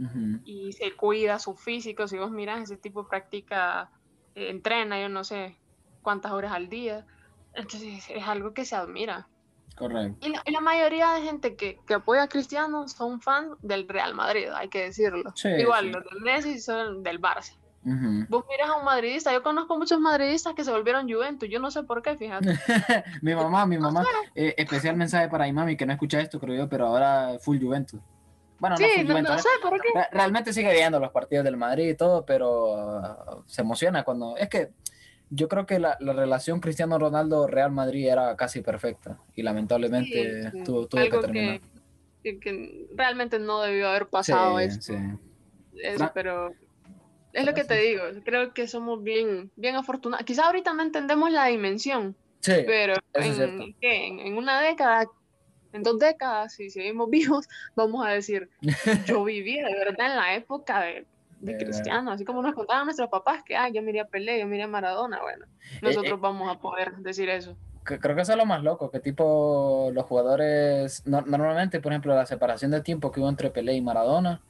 y, se cuida su físico, si vos miras, ese tipo practica, eh, entrena, yo no sé cuántas horas al día, entonces es algo que se admira. Correcto. Y la, mayoría de gente que, que, apoya a Cristiano son fans del Real Madrid, hay que decirlo. Igual, los del Messi son del Barça. Vos miras a un madridista, yo conozco muchos madridistas que se volvieron Juventus, yo no sé por qué, fíjate. (laughs) mi mamá, mi mamá, eh, especial mensaje para mi mami que no escucha esto, creo yo, pero ahora full Juventus. Bueno, sí, no, no, sé por qué. Realmente sigue viendo los partidos del Madrid y todo, pero uh, se emociona cuando... Es que yo creo que la, la relación Cristiano Ronaldo-Real Madrid era casi perfecta y lamentablemente tuvo, que terminar. Que, realmente no debió haber pasado eso. pero es lo que te digo, creo que somos bien, bien afortunados. Quizás ahorita no entendemos la dimensión, pero en, en, una década, en dos décadas, si seguimos (laughs) vivos, vamos a decir, yo (laughs) viví de verdad en la época de de Cristiano, así como nos contaban nuestros papás que, ah, yo miré a Pelé, yo miré a Maradona, bueno, eh, nosotros eh, vamos a poder decir eso. Creo que eso es lo más loco, que tipo los jugadores, normalmente, por ejemplo, la separación de tiempo que hubo entre Pelé y Maradona,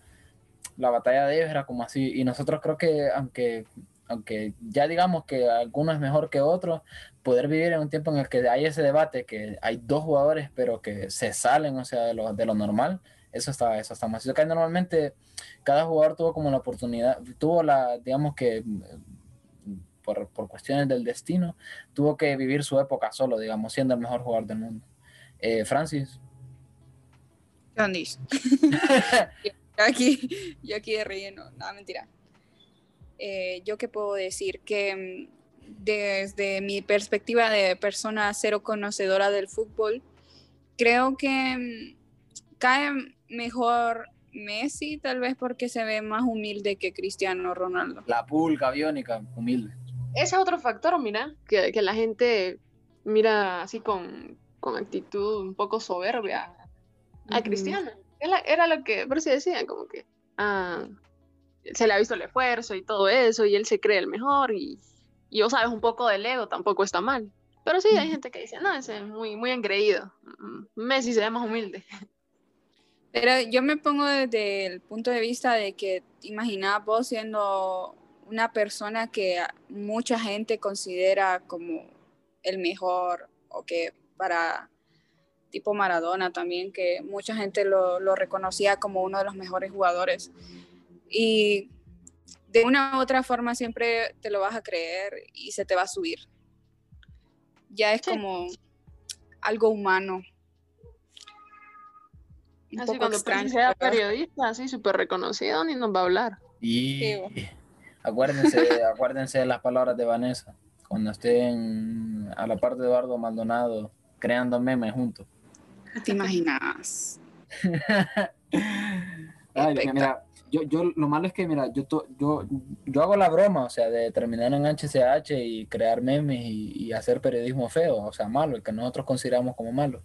la batalla de ellos era como así, y nosotros creo que, aunque, aunque ya digamos que alguno es mejor que otro, poder vivir en un tiempo en el que hay ese debate, que hay dos jugadores, pero que se salen, o sea, de lo, de lo normal, eso está, eso está más. Que normalmente cada jugador tuvo como la oportunidad, tuvo la, digamos que por, por, cuestiones del destino, tuvo que vivir su época solo, digamos, siendo el mejor jugador del mundo. Eh, Francis. ¿Qué (laughs) yo aquí, yo aquí de relleno, nada, mentira. Eh, yo qué puedo decir que mm, desde mi perspectiva de persona cero conocedora del fútbol, creo que mm, cae mejor Messi, tal vez porque se ve más humilde que Cristiano Ronaldo. La pulga biónica, humilde. Ese es otro factor, mira, que, la gente mira así con, actitud un poco soberbia a Cristiano. Era, lo que, por si decían, como que ah, se le ha visto el esfuerzo y todo eso, y él se cree el mejor, y, y vos sabes un poco del ego, tampoco está mal. Pero sí, hay gente que dice, no, ese es muy, muy engreído. Mm, Messi se ve más humilde. (laughs) Pero yo me pongo desde el punto de vista de que imaginaba vos siendo una persona que mucha gente considera como el mejor o que para tipo Maradona también, que mucha gente lo, lo reconocía como uno de los mejores jugadores. Y de una u otra forma siempre te lo vas a creer y se te va a subir. Ya es como algo humano así cuando sea periodista, así súper reconocido, ni nos va a hablar. Y acuérdense, (laughs) acuérdense de las palabras de Vanessa. Cuando estén a la parte de Eduardo Maldonado creando memes juntos. ¿Te imaginas? (laughs) mira, yo, yo, lo malo es que, mira, yo, yo, yo hago la broma, o sea, de terminar en HCH y crear memes y, y hacer periodismo feo, o sea, malo, el que nosotros consideramos como malo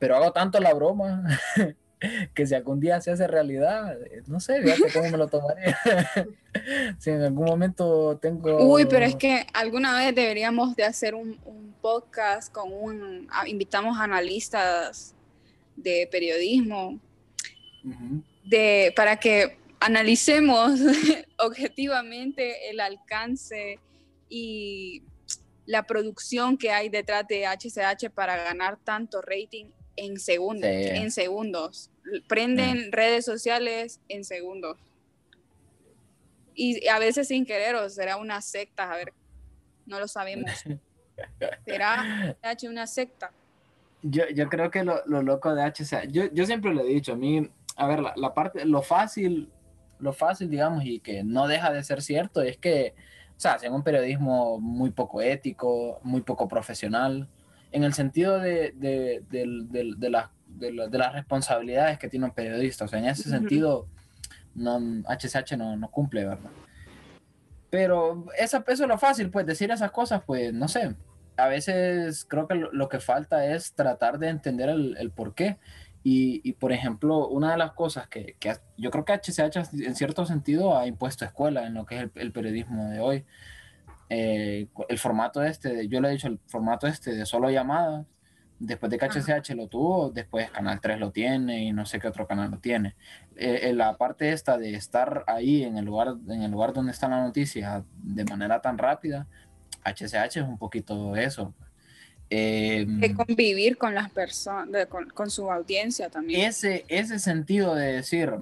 pero hago tanto la broma (laughs) que si algún día se hace realidad, no sé, fíjate cómo me lo tomaría. (laughs) si en algún momento tengo... Uy, pero es que alguna vez deberíamos de hacer un, podcast con un... invitamos analistas de periodismo de, para que analicemos (laughs) objetivamente el alcance y la producción que hay detrás de HCH para ganar tanto rating en segundos, en segundos. Prenden mm. redes sociales en segundos. Y a veces sin querer, o será una secta, a ver, no lo sabemos. (laughs) ¿Será H una secta? Yo, yo creo que lo, lo loco de H, sea, yo, yo siempre lo he dicho, a mí, a ver, la, la, parte, lo fácil, lo fácil, digamos, y que no deja de ser cierto, es que, o sea, hacen un periodismo muy poco ético, muy poco profesional, en el sentido de, de, de, de las responsabilidades que tiene un periodista. O sea, en ese sentido, no, HCH no, no cumple, ¿verdad? Pero esa, eso es lo fácil, pues decir esas cosas, pues no sé. A veces creo que lo, que falta es tratar de entender el, el por qué. Y, por ejemplo, una de las cosas que, que, yo creo que HCH en cierto sentido ha impuesto escuela en lo que es el, periodismo de hoy. Eh, el formato este, yo le he dicho, el formato este de solo llamadas, después de que HCH lo tuvo, después Canal 3 lo tiene y no sé qué otro canal lo tiene. Eh, la parte esta de estar ahí en el lugar, en el lugar donde está la noticia de manera tan rápida, HCH es un poquito eso. Eh, de convivir con las personas, con, con, su audiencia también. Ese, ese sentido de decir,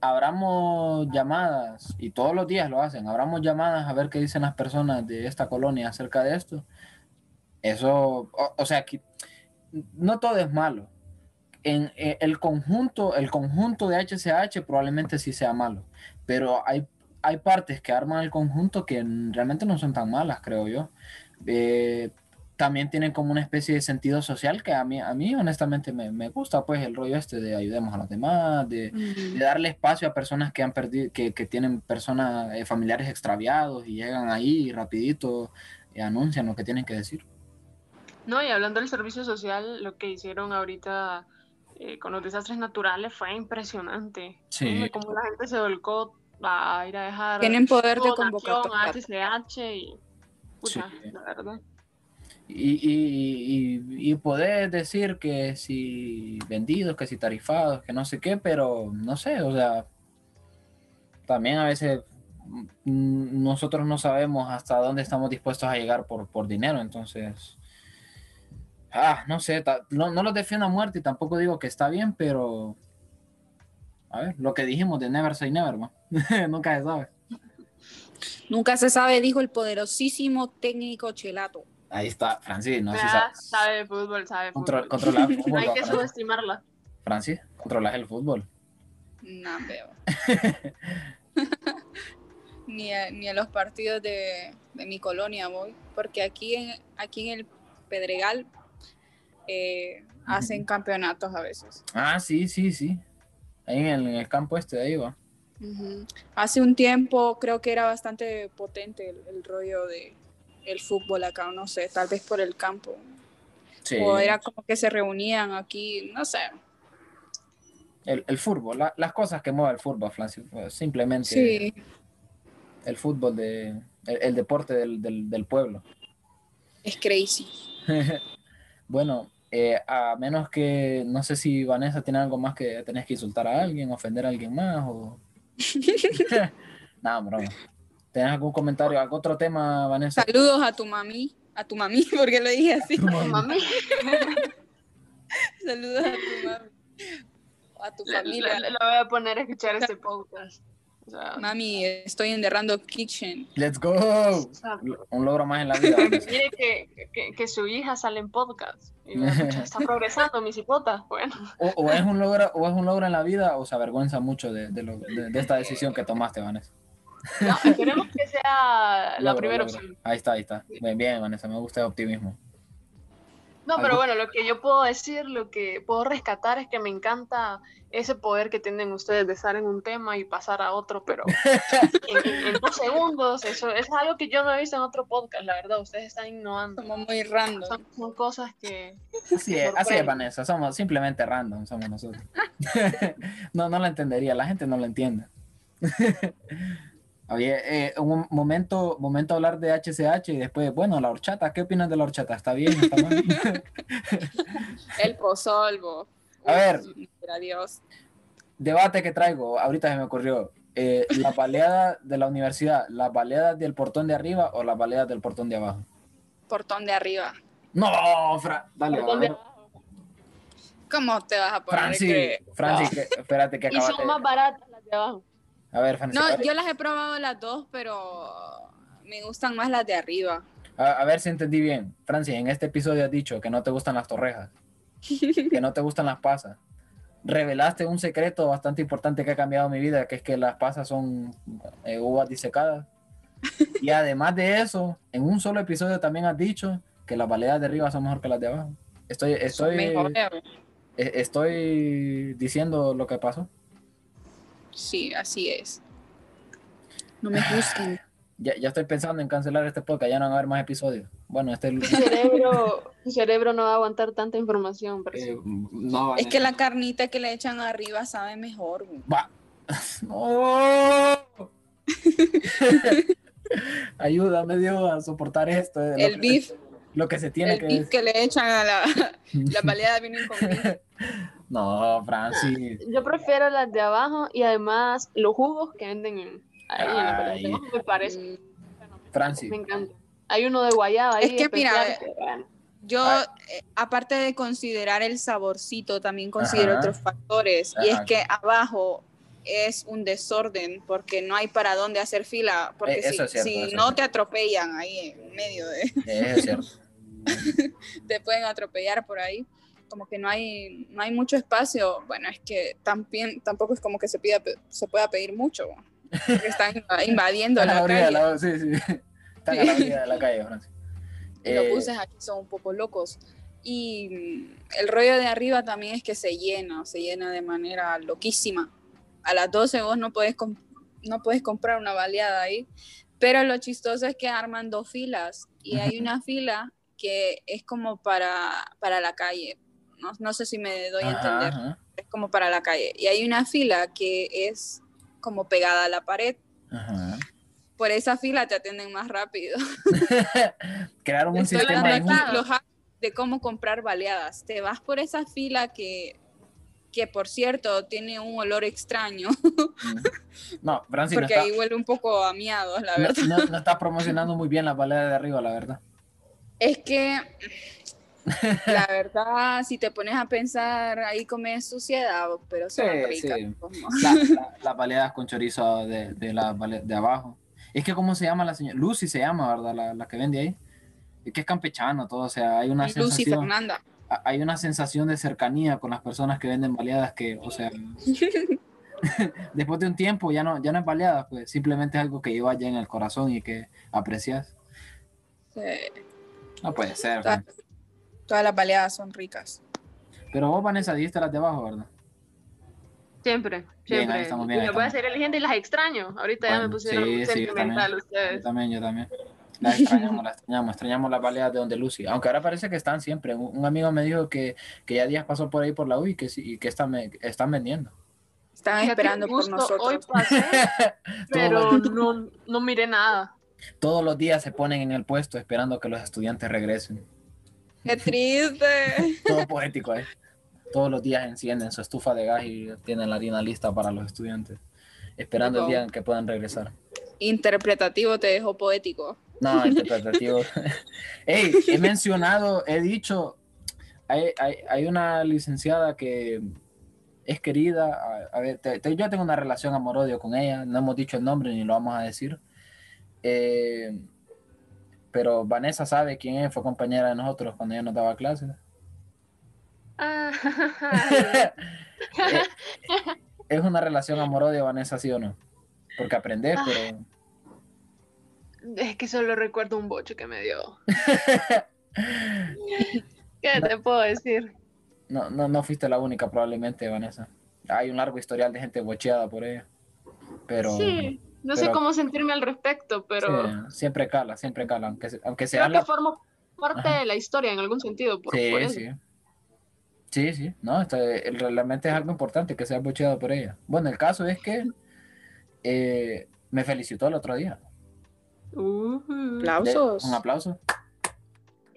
abramos llamadas, y todos los días lo hacen, abramos llamadas a ver qué dicen las personas de esta colonia acerca de esto. Eso, o, sea, que no todo es malo. En, eh, el conjunto, el conjunto de HCH probablemente sí sea malo, pero hay, hay partes que arman el conjunto que realmente no son tan malas, creo yo. Eh, también tienen como una especie de sentido social que a mí, a mí honestamente me, me gusta, pues el rollo este de ayudemos a los demás, de, de darle espacio a personas que han perdido, que, que tienen personas, eh, familiares extraviados y llegan ahí rapidito y anuncian lo que tienen que decir. No, y hablando del servicio social, lo que hicieron ahorita eh, con los desastres naturales fue impresionante. Sí. Como la gente se volcó a ir a dejar... Tienen poder de convocatoria. A HCH y... Pucha, la verdad. Y, y, poder decir que si vendidos, que si tarifados, que no sé qué, pero no sé, o sea, también a veces mm, nosotros no sabemos hasta dónde estamos dispuestos a llegar por, por dinero, entonces, ah, no sé, no, no los defiendo a muerte y tampoco digo que está bien, pero, a ver, lo que dijimos de never say never, (laughs) nunca se sabe. Nunca se sabe, dijo el poderosísimo técnico Chelato. Ahí está, Francis, no sé si sabes. Sabe fútbol, sabe fútbol. controlar el (laughs) fútbol. Hay que subestimarla. Francis, controlas el fútbol. No veo. (laughs) ni, a, ni a los partidos de, de, mi colonia voy, porque aquí en, aquí en el Pedregal eh, hacen campeonatos a veces. Ah, sí, sí, sí. Ahí en el, en el campo este de ahí va. Hace un tiempo creo que era bastante potente el rollo de, el fútbol acá, no sé, tal vez por el campo. O era como que se reunían aquí, no sé. El, fútbol, las cosas que mueve el fútbol, simplemente sí. el fútbol, de, el, deporte del, pueblo. Es crazy. (laughs) bueno, eh, a menos que, no sé si Vanessa tiene algo más que tenés que insultar a alguien, ofender a alguien más o... (laughs) (laughs) Nada, broma. ¿Tienes algún comentario, algún otro tema, Vanessa? Saludos a tu mami, a tu mami, (laughs) porque lo dije así. mami. (laughs) Saludos a tu mami. A tu familia. Lo, voy a poner a escuchar este podcast. Mami, estoy en The Random Kitchen. Let's go. Un logro más en la vida. Mire que, que, que, su hija sale en podcast. Y (laughs) está progresando, mi cipota. Bueno. O, es un logro, o es un logro en la vida o se avergüenza mucho de, de, lo, de esta decisión que tomaste, Vanessa. No, (laughs) esperemos que sea la primera opción. Ahí está, ahí está. Bien, bien, Vanessa, me gusta el optimismo. No, pero bueno, lo que yo puedo decir, lo que puedo rescatar es que me encanta ese poder que tienen ustedes de estar en un tema y pasar a otro, pero (laughs) en, dos segundos, eso es algo que yo no he visto en otro podcast, la verdad, ustedes están innovando. Somos muy random. Son, cosas que... Así es, así es, Vanessa, somos simplemente random, somos nosotros. (laughs) no, no la entendería, la gente no la entiende. Oye, eh, un momento, momento hablar de HCH y después, bueno, la horchata, ¿qué opinas de la horchata? ¿Está bien? ¿Está mal? (laughs) El pozolvo. A ver. Adiós. Debate que traigo, ahorita se me ocurrió. Eh, ¿La baleada de la universidad, la baleada del portón de arriba o la baleada del portón de abajo? Portón de arriba. No, Fra dale. ¿Cómo te vas a poner? Francis, Francis, espérate que acabaste. (laughs) Y son más baratas las de abajo. A ver, No, yo las he probado las dos, pero me gustan más las de arriba. A, ver si entendí bien. Francia, en este episodio has dicho que no te gustan las torrejas, que no te gustan las pasas. Revelaste un secreto bastante importante que ha cambiado mi vida, que es que las pasas son eh, uvas disecadas. Y (laughs) además de eso, en un solo episodio también has dicho que las baleadas de arriba son mejor que las de abajo. Estoy, estoy, e, estoy diciendo lo que pasó. Sí, así es. No me juzguen. (sighs) Ya, ya estoy pensando en cancelar este podcast, ya no van a haber más episodios. Bueno, este es el cerebro, cerebro no va a aguantar tanta información. eh, no, Es que la carnita que le echan arriba sabe mejor. Va. (laughs) ¡No! (laughs) Ayúdame, Dios, a soportar esto. eh, lo El que- beef, Lo que se tiene el que beef que le echan a la, la baleada vienen con beef. No, Francis. (laughs) Yo prefiero las de abajo y además los jugos que venden en, ahí en la de abajo me parece. Francis. Me encanta. Hay uno de guayaba ahí. Es que, mira, que, bueno, Yo, eh, aparte de considerar el saborcito, también considero Ajá. otros factores. Y es que abajo es un desorden porque no hay para dónde hacer fila. Porque Eh, si, cierto, no cierto. te atropellan ahí en medio de, Eh, es cierto. (laughs) te pueden atropellar por ahí. Como que no hay, no hay mucho espacio. Bueno, es que también, tampoco es como que se, pida, se pueda pedir mucho. Porque están (laughs) invadiendo la la orilla calle. la, sí, sí. Están a la orilla de la calle. Y los Eh, buses aquí son un poco locos. Y el rollo de arriba también es que se llena, se llena de manera loquísima. A las 12 vos no com- no puedes comprar una baleada ahí. Pero lo chistoso es que arman dos filas y hay (laughs) una fila que es como para, para la calle. No, no sé si me doy a entender. ajá, Es como para la calle. Y hay una fila que es como pegada a la pared. ajá. Por esa fila te atienden más rápido. (laughs) Crearon un Estoy sistema dando los de cómo comprar baleadas. Te vas por esa fila que, que por cierto, tiene un olor extraño, (laughs) No, Francis no porque está, ahí huele un poco a miados, la no, verdad. no- no está promocionando muy bien la balada de arriba, la verdad. Es que, la (laughs) verdad, si te pones a pensar, ahí comes suciedad, pero son Sí, ricas. sí. como- (laughs) La- la- las baleadas con chorizo de, de, la bale- de abajo. Es que, ¿cómo se llama la señora? Lucy se llama, ¿verdad? La, la que vende ahí. Es que es campechano todo, o sea, hay una Lucy sensación, Fernanda. hay una sensación de cercanía con las personas que venden baleadas que, o sea, (laughs) después de un tiempo ya no, ya no es baleada, pues simplemente es algo que lleva ya en el corazón y que aprecias. Sí, No puede ser. Frank. Todas las baleadas son ricas. Pero vos, Vanessa, dijiste las de abajo, ¿verdad? Siempre, Bien, siempre. ahí estamos bien, y ahí me voy a ser inteligente y las extraño. Ahorita ya me pusieron sí, sí, yo sentimental Yo ustedes. también, yo también. Las extrañamos, las extrañamos, extrañamos las baleadas de donde Lucy. Aunque ahora parece que están siempre. Un, un amigo me dijo que, que ya días pasó por ahí por la U y que, sí- y que están, están vendiendo. Están Fíjate, esperando por nosotros. Hoy pasé, (laughs) pero no, no miré nada. Todos los días se ponen en el puesto esperando que los estudiantes regresen. ¡Qué triste! (laughs) Todo poético, ¿eh? Todos los días encienden su estufa de gas y tienen la harina lista para los estudiantes, esperando el día en que puedan regresar. Interpretativo te dejó poético. No, (laughs) interpretativo. (laughs) Ey, he mencionado, he dicho, hay, hay, hay una licenciada que es querida, a, a ver, te- te- yo tengo una relación amor-odio con ella, no hemos dicho el nombre ni lo vamos a decir. Eh, pero Vanessa sabe quién es, fue compañera de nosotros cuando ella nos daba clases. Ah, (laughs) es una relación amor-odio, Vanessa, ¿sí o no? Porque aprender, pero... es que solo recuerdo un bocho que me dio. (laughs) ¿Qué te puedo decir? No, no, no fuiste la única probablemente, Vanessa. Hay un largo historial de gente bocheada por ella. Pero sí, no sé cómo sentirme al respecto, pero sí, siempre cala, siempre cala, aunque, se- aunque sea creo que formo parte Ajá. de la historia en algún sentido. Por, Sí, por eso. sí. Sí, sí, no, esto, eh, realmente es algo importante que sea bocheado por ella. Bueno, el caso es que eh, me felicitó el otro día. De- Aplausos. un aplauso.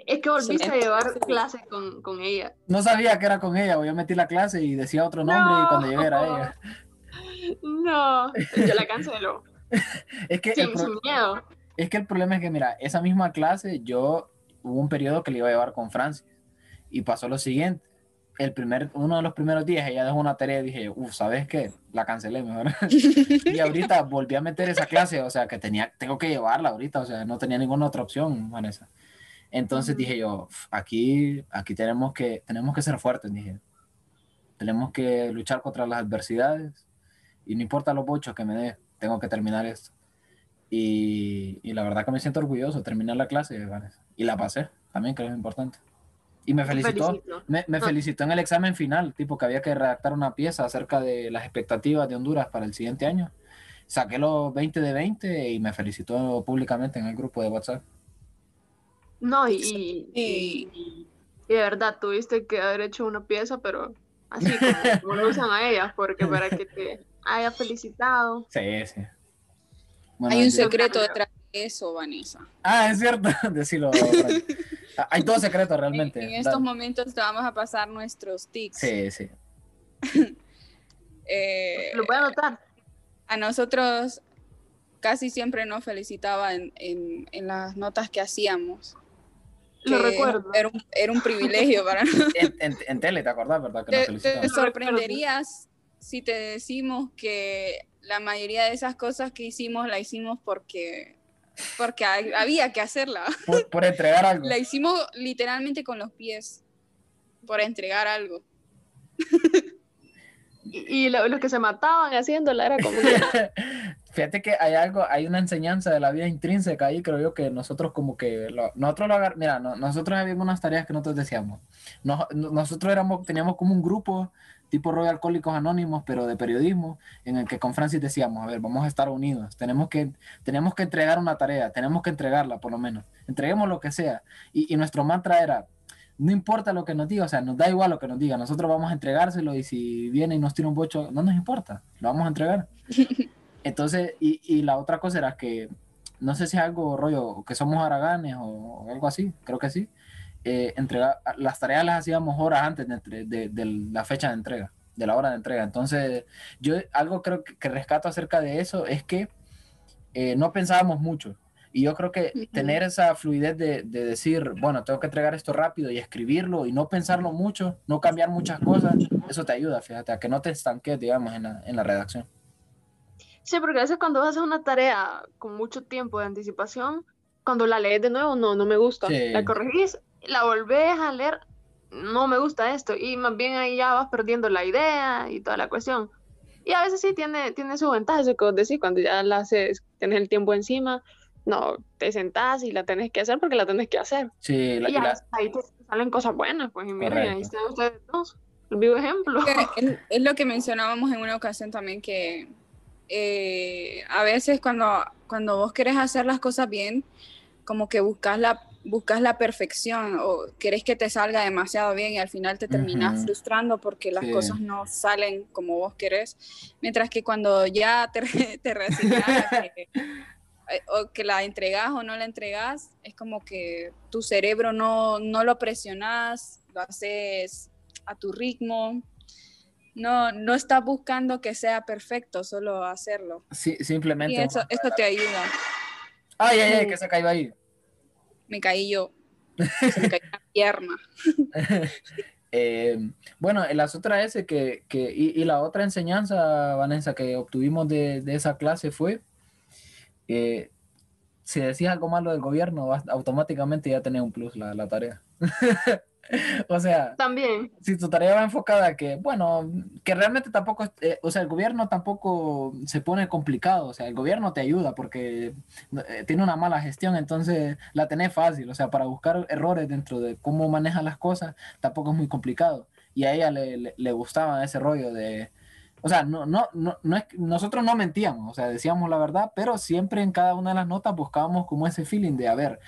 Es que volviste a llevar clases con, con ella. No sabía que era con ella, o yo metí la clase y decía otro nombre y cuando llegué era ella. (laughs) No, yo la cancelo. (laughs) Es que, el Sin, miedo. es que el problema es que, mira, esa misma clase yo hubo un periodo que le iba a llevar con Francis y pasó lo siguiente. El primer, uno de los primeros días ella dejó una tarea y dije, uff, ¿sabes qué? La cancelé mejor. (laughs) y ahorita volví a meter esa clase, o sea, que tenía, tengo que llevarla ahorita, o sea, no tenía ninguna otra opción, Vanessa. Entonces dije yo, "Uf, aquí, aquí tenemos que, tenemos que ser fuertes, dije. Tenemos que luchar contra las adversidades y no importa los bochos que me dé, tengo que terminar esto. Y, y la verdad que me siento orgulloso, terminar la clase, Vanessa. Y la pasé, también que es importante. Y me felicitó. Me, me Ah. felicitó en el examen final, tipo que había que redactar una pieza acerca de las expectativas de Honduras para el siguiente año. saqué los 20 de 20 y me felicitó públicamente en el grupo de WhatsApp. No, y, y, de verdad, tuviste que haber hecho una pieza, pero así como, lo usan a ellas, porque para que te haya felicitado. Sí, sí. Hay un secreto detrás de eso, Vanessa. Ah, es cierto, (laughs) decirlo. (laughs) Hay todo secreto realmente. En, estos momentos te vamos a pasar nuestros tics. Sí, sí. (laughs) eh, lo voy a anotar a nosotros casi siempre nos felicitaban en, las notas que hacíamos. Lo recuerdo. Era un, privilegio para nosotros. En, tele, ¿te acordás, verdad? Que te, sorprenderías si te decimos que la mayoría de esas cosas que hicimos la hicimos porque, porque había que hacerla. (laughs) Por, por entregar algo. La hicimos literalmente con los pies, por entregar algo. Y, los que se mataban haciéndola era como... (laughs) Fíjate que hay algo, hay una enseñanza de la vida intrínseca ahí, creo yo que nosotros como que, nosotros lo agar, mira, nosotros habíamos unas tareas que nosotros decíamos. nosotros éramos, teníamos como un grupo tipo Royal Alcohólicos Anónimos, pero de periodismo, en el que con Francis decíamos, a ver, vamos a estar unidos, tenemos que, tenemos que entregar una tarea, tenemos que entregarla por lo menos, entreguemos lo que sea. Y, y nuestro mantra era, no importa lo que nos diga, o sea, nos da igual lo que nos diga, nosotros vamos a entregárselo y si viene y nos tira un bocho, no nos importa, lo vamos a entregar. (laughs) Entonces, y, y la otra cosa era que, no sé si es algo rollo, que somos haraganes o, algo así, creo que sí, eh, las tareas las hacíamos horas antes de, de, de, la fecha de entrega, de la hora de entrega. Entonces, yo algo creo que, rescato acerca de eso es que eh, no pensábamos mucho. Y yo creo que tener esa fluidez de, de, decir, bueno, tengo que entregar esto rápido y escribirlo y no pensarlo mucho, no cambiar muchas cosas, eso te ayuda, fíjate, a que no te estanques, digamos, en la, en la redacción. Sí, porque a veces cuando haces una tarea con mucho tiempo de anticipación, cuando la lees de nuevo, no, no me gusta. La corregís, la volvés a leer, no me gusta esto. Y más bien ahí ya vas perdiendo la idea y toda la cuestión. Y a veces sí tiene, tiene su ventaja, eso que vos decís, cuando ya la haces, tienes el tiempo encima, no, te sentás y la tenés que hacer porque la tenés que hacer. Sí, y ahí te salen cosas buenas, pues, y miren, ahí están ustedes dos, el vivo ejemplo. Es, lo que mencionábamos en una ocasión también, que eh, a veces cuando, cuando vos querés hacer las cosas bien, como que buscas la, buscas la perfección o querés que te salga demasiado bien y al final te terminas frustrando porque las cosas no salen como vos querés. Mientras que cuando ya te, (laughs) te resignas, Eh, o que la entregas o no la entregas, es como que tu cerebro no, no lo presionas, lo haces a tu ritmo. No, no estás buscando que sea perfecto, solo hacerlo. Sí, simplemente. Y eso, te ayuda. Ay, ay, ay, que se cayó ahí. Me caí yo. (laughs) Se me cayó la pierna. (laughs) Eh, bueno, la otra es que, que y, la otra enseñanza, Vanessa, que obtuvimos de, de esa clase fue si decís algo malo del gobierno, automáticamente ya tenés un plus la, la tarea. (laughs) (laughs) o sea, también. Si tu tarea va enfocada a que, bueno, que realmente tampoco, eh, o sea, el gobierno tampoco se pone complicado, o sea, el gobierno te ayuda porque eh, tiene una mala gestión, entonces la tenés fácil, o sea, para buscar errores dentro de cómo maneja las cosas, tampoco es muy complicado. Y a ella le, le gustaba ese rollo de, o sea, no, no, no, no es, nosotros no mentíamos, o sea, decíamos la verdad, pero siempre en cada una de las notas buscábamos como ese feeling de, a ver,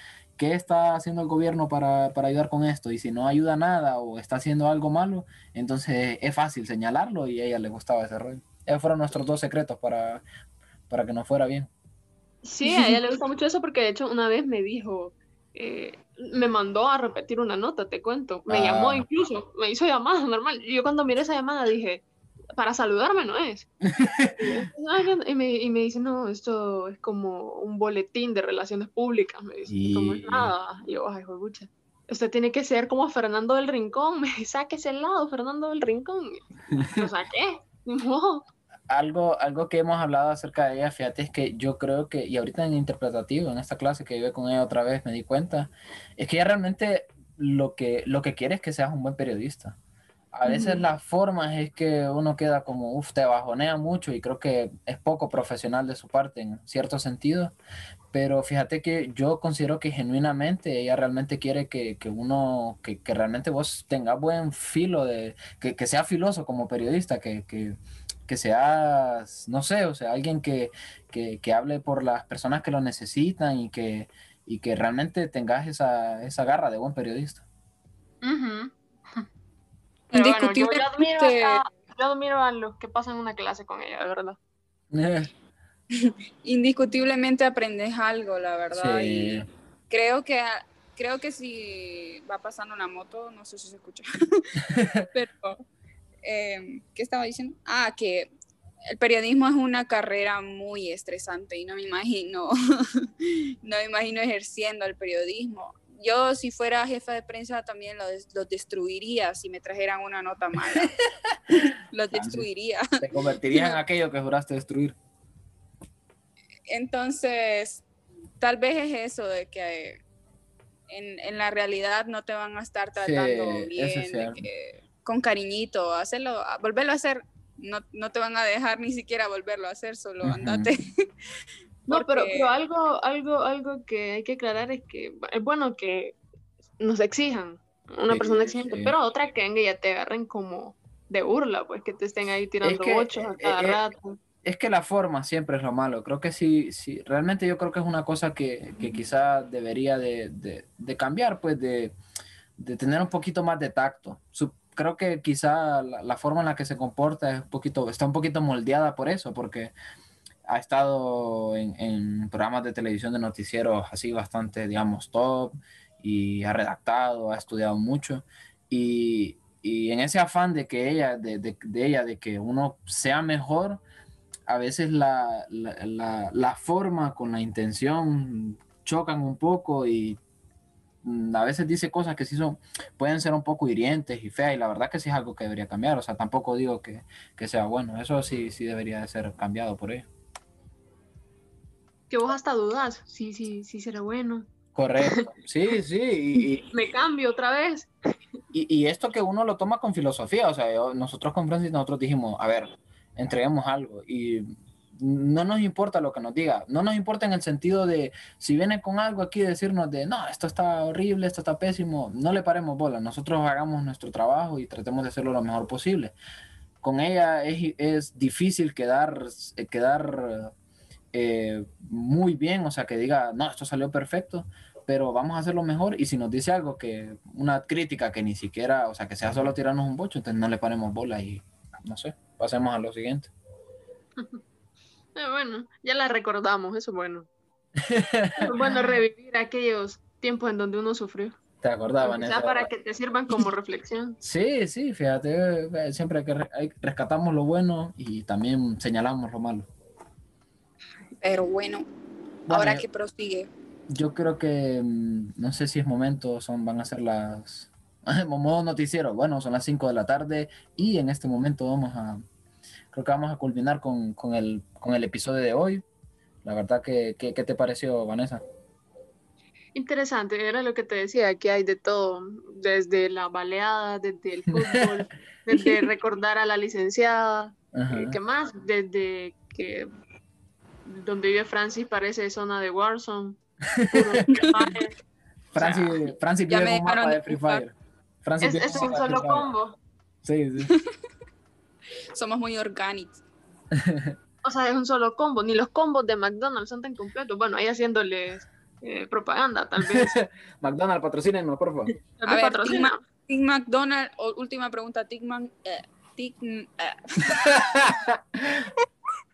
¿qué está haciendo el gobierno para, para ayudar con esto? Y si no ayuda nada o está haciendo algo malo, entonces es fácil señalarlo y a ella le gustaba ese rollo. Esos fueron nuestros dos secretos para, para que nos fuera bien. Sí, a ella le gusta mucho eso porque de hecho una vez me dijo, eh, me mandó a repetir una nota, te cuento. Me llamó ah. incluso, me hizo llamada normal. Yo cuando miré esa llamada dije, para saludarme no es. y, me, y, me, dice, no, esto es como un boletín de relaciones públicas, me dice, como es nada. Y yo, ay, bucha. Usted tiene que ser como Fernando del Rincón, (laughs) me dice, sáquese el lado, Fernando del Rincón. Lo saqué, no. Algo, algo que hemos hablado acerca de ella, fíjate, es que yo creo que, y ahorita en interpretativo, en esta clase que vive con ella otra vez, me di cuenta, es que ella realmente lo que, lo que quiere es que seas un buen periodista a veces las formas es que uno queda como, uff, te bajonea mucho y creo que es poco profesional de su parte en cierto sentido, pero fíjate que yo considero que genuinamente ella realmente quiere que, que uno, que, que, realmente vos tengas buen filo, de, que, que sea filoso como periodista, que, que, que seas, no sé, o sea, alguien que, que, que hable por las personas que lo necesitan y que, y que realmente tengas esa, esa garra de buen periodista. Ujú. Pero bueno, yo, yo admiro, a, yo admiro a los que pasan una clase con ella, de verdad. (laughs) Indiscutiblemente aprendes algo, la verdad. Sí. Y creo que creo que si va pasando una moto, no sé si se escucha, (laughs) pero eh, ¿qué estaba diciendo? Ah, que el periodismo es una carrera muy estresante y no me imagino, (laughs) no me imagino ejerciendo el periodismo. Yo si fuera jefa de prensa también lo, des- lo destruiría si me trajeran una nota mala. (laughs) lo destruiría. Te convertirías en (laughs) aquello que juraste destruir. Entonces, tal vez es eso de que en, en la realidad no te van a estar tratando Sí, bien, es de cierto. que con cariñito, hacerlo, volverlo a hacer, no, no te van a dejar ni siquiera volverlo a hacer, solo Ujú. andate. (laughs) No, pero, Porque- pero algo, algo, algo que hay que aclarar es que es bueno que nos exijan, una Sí, persona exigente, sí. pero otra que venga y ya te agarren como de burla, pues que te estén ahí tirando que, bochos a cada eh, eh, rato. Es que la forma siempre es lo malo. Creo que sí, sí, realmente yo creo que es una cosa que, que quizá debería de, de- de cambiar, pues de, de tener un poquito más de tacto. Su- creo que quizá la, la forma en la que se comporta es un poquito, está un poquito moldeada por eso, porque ha estado en, en programas de televisión de noticieros así bastante, digamos, top y ha redactado, ha estudiado mucho. Y, y en ese afán de que ella, de, de- de ella, de que uno sea mejor, a veces la, la, la- la forma con la intención chocan un poco y mm, a veces dice cosas que sí son, pueden ser un poco hirientes y feas y la verdad que sí es algo que debería cambiar, o sea, tampoco digo que, que sea bueno, eso sí, sí debería de ser cambiado por ella. Que vos hasta dudas, sí, sí, sí será bueno. Correcto, sí, sí, y, (laughs) Me cambio otra vez. Y, y esto que uno lo toma con filosofía, o sea, yo- nosotros con Francis, nosotros dijimos, a ver, entreguemos algo y no nos importa lo que nos diga, no nos importa en el sentido de, si viene con algo aquí, decirnos de, no, esto está horrible, esto está pésimo, no le paremos bola, nosotros hagamos nuestro trabajo y tratemos de hacerlo lo mejor posible. Con ella es, es difícil quedar, eh, quedar eh, muy bien, o sea, que diga, no, esto salió perfecto, pero vamos a hacerlo mejor y si nos dice algo que una crítica que ni siquiera, o sea, que sea solo tirarnos un bocho, entonces no le paremos bola y no sé, pasemos a lo siguiente. Eh, (laughs) bueno, ya la recordamos, eso es bueno. (laughs) es bueno revivir aquellos tiempos en donde uno sufrió. ¿Te Vanessa? sea para que te sirvan como (laughs) reflexión. Sí, sí, fíjate, eh, siempre que rescatamos lo bueno y también señalamos lo malo. Pero bueno, Bueno, ahora que prosigue. Yo creo que mm, no sé si es momento, son, van a ser las (laughs) modo noticiero. Bueno, son las 5 de la tarde y en este momento vamos a, creo que vamos a culminar con, con el, con el episodio de hoy. La verdad que, que- ¿qué te pareció, Vanessa? Interesante, era lo que te decía, que hay de todo, desde la baleada, desde el fútbol, (laughs) desde recordar a la licenciada, Ajá. ¿qué más? Desde que donde vive Francis parece zona de Warzone. (laughs) Francis, Francis ya vive en un mapa de Free. Fire. Francis Es, un solo combo. Sí, sí. (laughs) Somos muy orgánicos. (laughs) O sea, es un solo combo. Ni los combos de McDonald's son tan completos. Bueno, ahí haciéndoles eh, propaganda, tal vez. McDonald's, patrocínenos, por favor. A ver, patrocina. Tim, Tim McDonald, o- última pregunta, Tim, Man- eh, Tim- eh,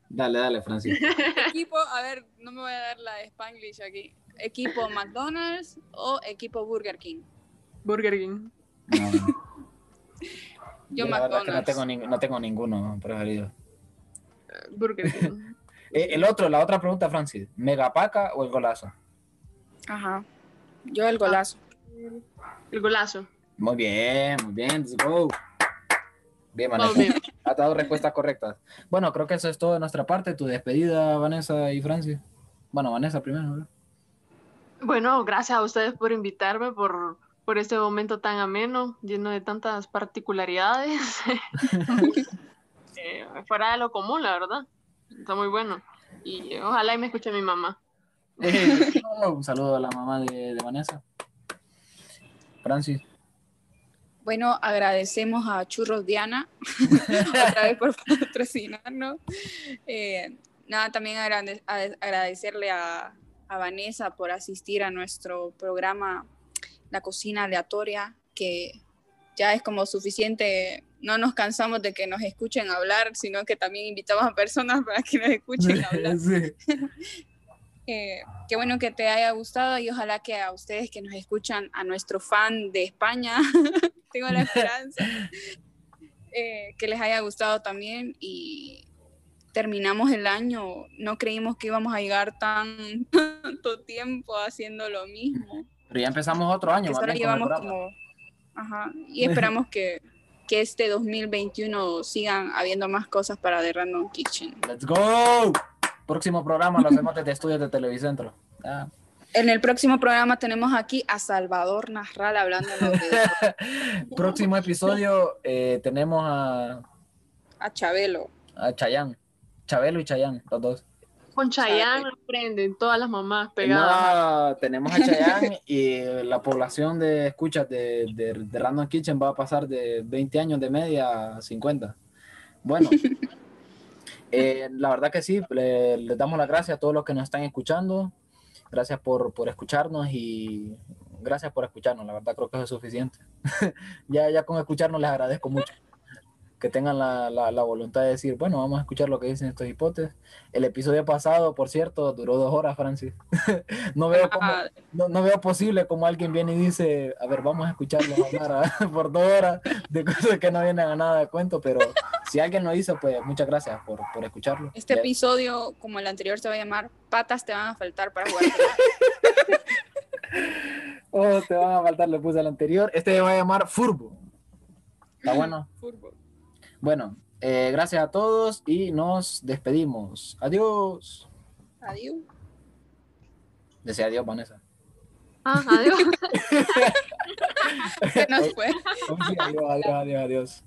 Dale, dale, Francis. (laughs) equipo, a ver, no me voy a dar la de Spanglish aquí. ¿Equipo McDonald's o equipo Burger King? Burger King. No, no. (laughs) Yo la verdad que no McDonald's. tengo, ning- no tengo ninguno preferido. Burger (laughs) King. Eh, el otro, la otra pregunta, Francis. ¿Megapaca o el golazo? Ajá. Yo el golazo. El golazo. Muy bien, muy bien. Let's go. Bien, Vanessa. bien. (laughs) Has dado respuestas correctas. Bueno, creo que eso es todo de nuestra parte. Tu despedida, Vanessa y Francis. Bueno, Vanessa primero. ¿no? Bueno, gracias a ustedes por invitarme, por, por este momento tan ameno, lleno de tantas particularidades. (laughs) Eh, fuera de lo común, la verdad. Está muy bueno. Y ojalá y me escuche mi mamá. Eh, un saludo a la mamá de, de Vanessa. Francis. Bueno, agradecemos a Churros Diana (laughs) otra vez por patrocinarnos. Eh, nada, también agradecerle a, a Vanessa por asistir a nuestro programa La Cocina Aleatoria, que ya es como suficiente, no nos cansamos de que nos escuchen hablar, sino que también invitamos a personas para que nos escuchen (laughs) hablar. (laughs) Eh, qué bueno que te haya gustado y ojalá que a ustedes que nos escuchan, a nuestro fan de España, tengo la esperanza, eh, que les haya gustado también y terminamos el año, no creímos que íbamos a llegar tan, tanto (laughs) tiempo haciendo lo mismo. Pero ya empezamos otro año. Ahora llevamos como, ajá, y esperamos que, que este 2021 sigan habiendo más cosas para The Random Kitchen. ¡Let's go! Próximo programa lo hacemos desde estudios de Televicentro. En el próximo programa tenemos aquí a Salvador Nasral hablando de... (laughs) Próximo episodio eh, tenemos a... A Chabelo. A Chayán. Chabelo y Chayán, los dos. Con Chayán aprenden todas las mamás pegadas. tenemos a Chayán y la población de escuchas de, de, Random Kitchen va a pasar de 20 años de media a 50. Bueno, (laughs) eh, la verdad que sí, les damos las gracias a todos los que nos están escuchando. Gracias por, por escucharnos y gracias por escucharnos. La verdad creo que eso es suficiente. (laughs) ya, ya con escucharnos les agradezco mucho que tengan la, la, voluntad de decir, bueno, vamos a escuchar lo que dicen estos hipótesis. El episodio pasado, por cierto, duró dos horas, Francis. (laughs) no, veo como, no, no, veo posible como alguien viene y dice, a ver, vamos a escucharlo hablar (laughs) por dos horas de cosas que no vienen a nada de cuento, pero si alguien lo hizo, pues muchas gracias por, por escucharlo. Este episodio, como el anterior, se va a llamar Patas te van a faltar para jugar. (laughs) oh, te van a faltar, le puse el anterior. Este se va a llamar Furbo. ¿Está bueno? Furbo. Bueno, eh, gracias a todos y nos despedimos. Adiós. Adiós. Decía adiós, Vanessa. Ah, adiós. (laughs) Se nos fue. adiós, adiós, adiós. adiós.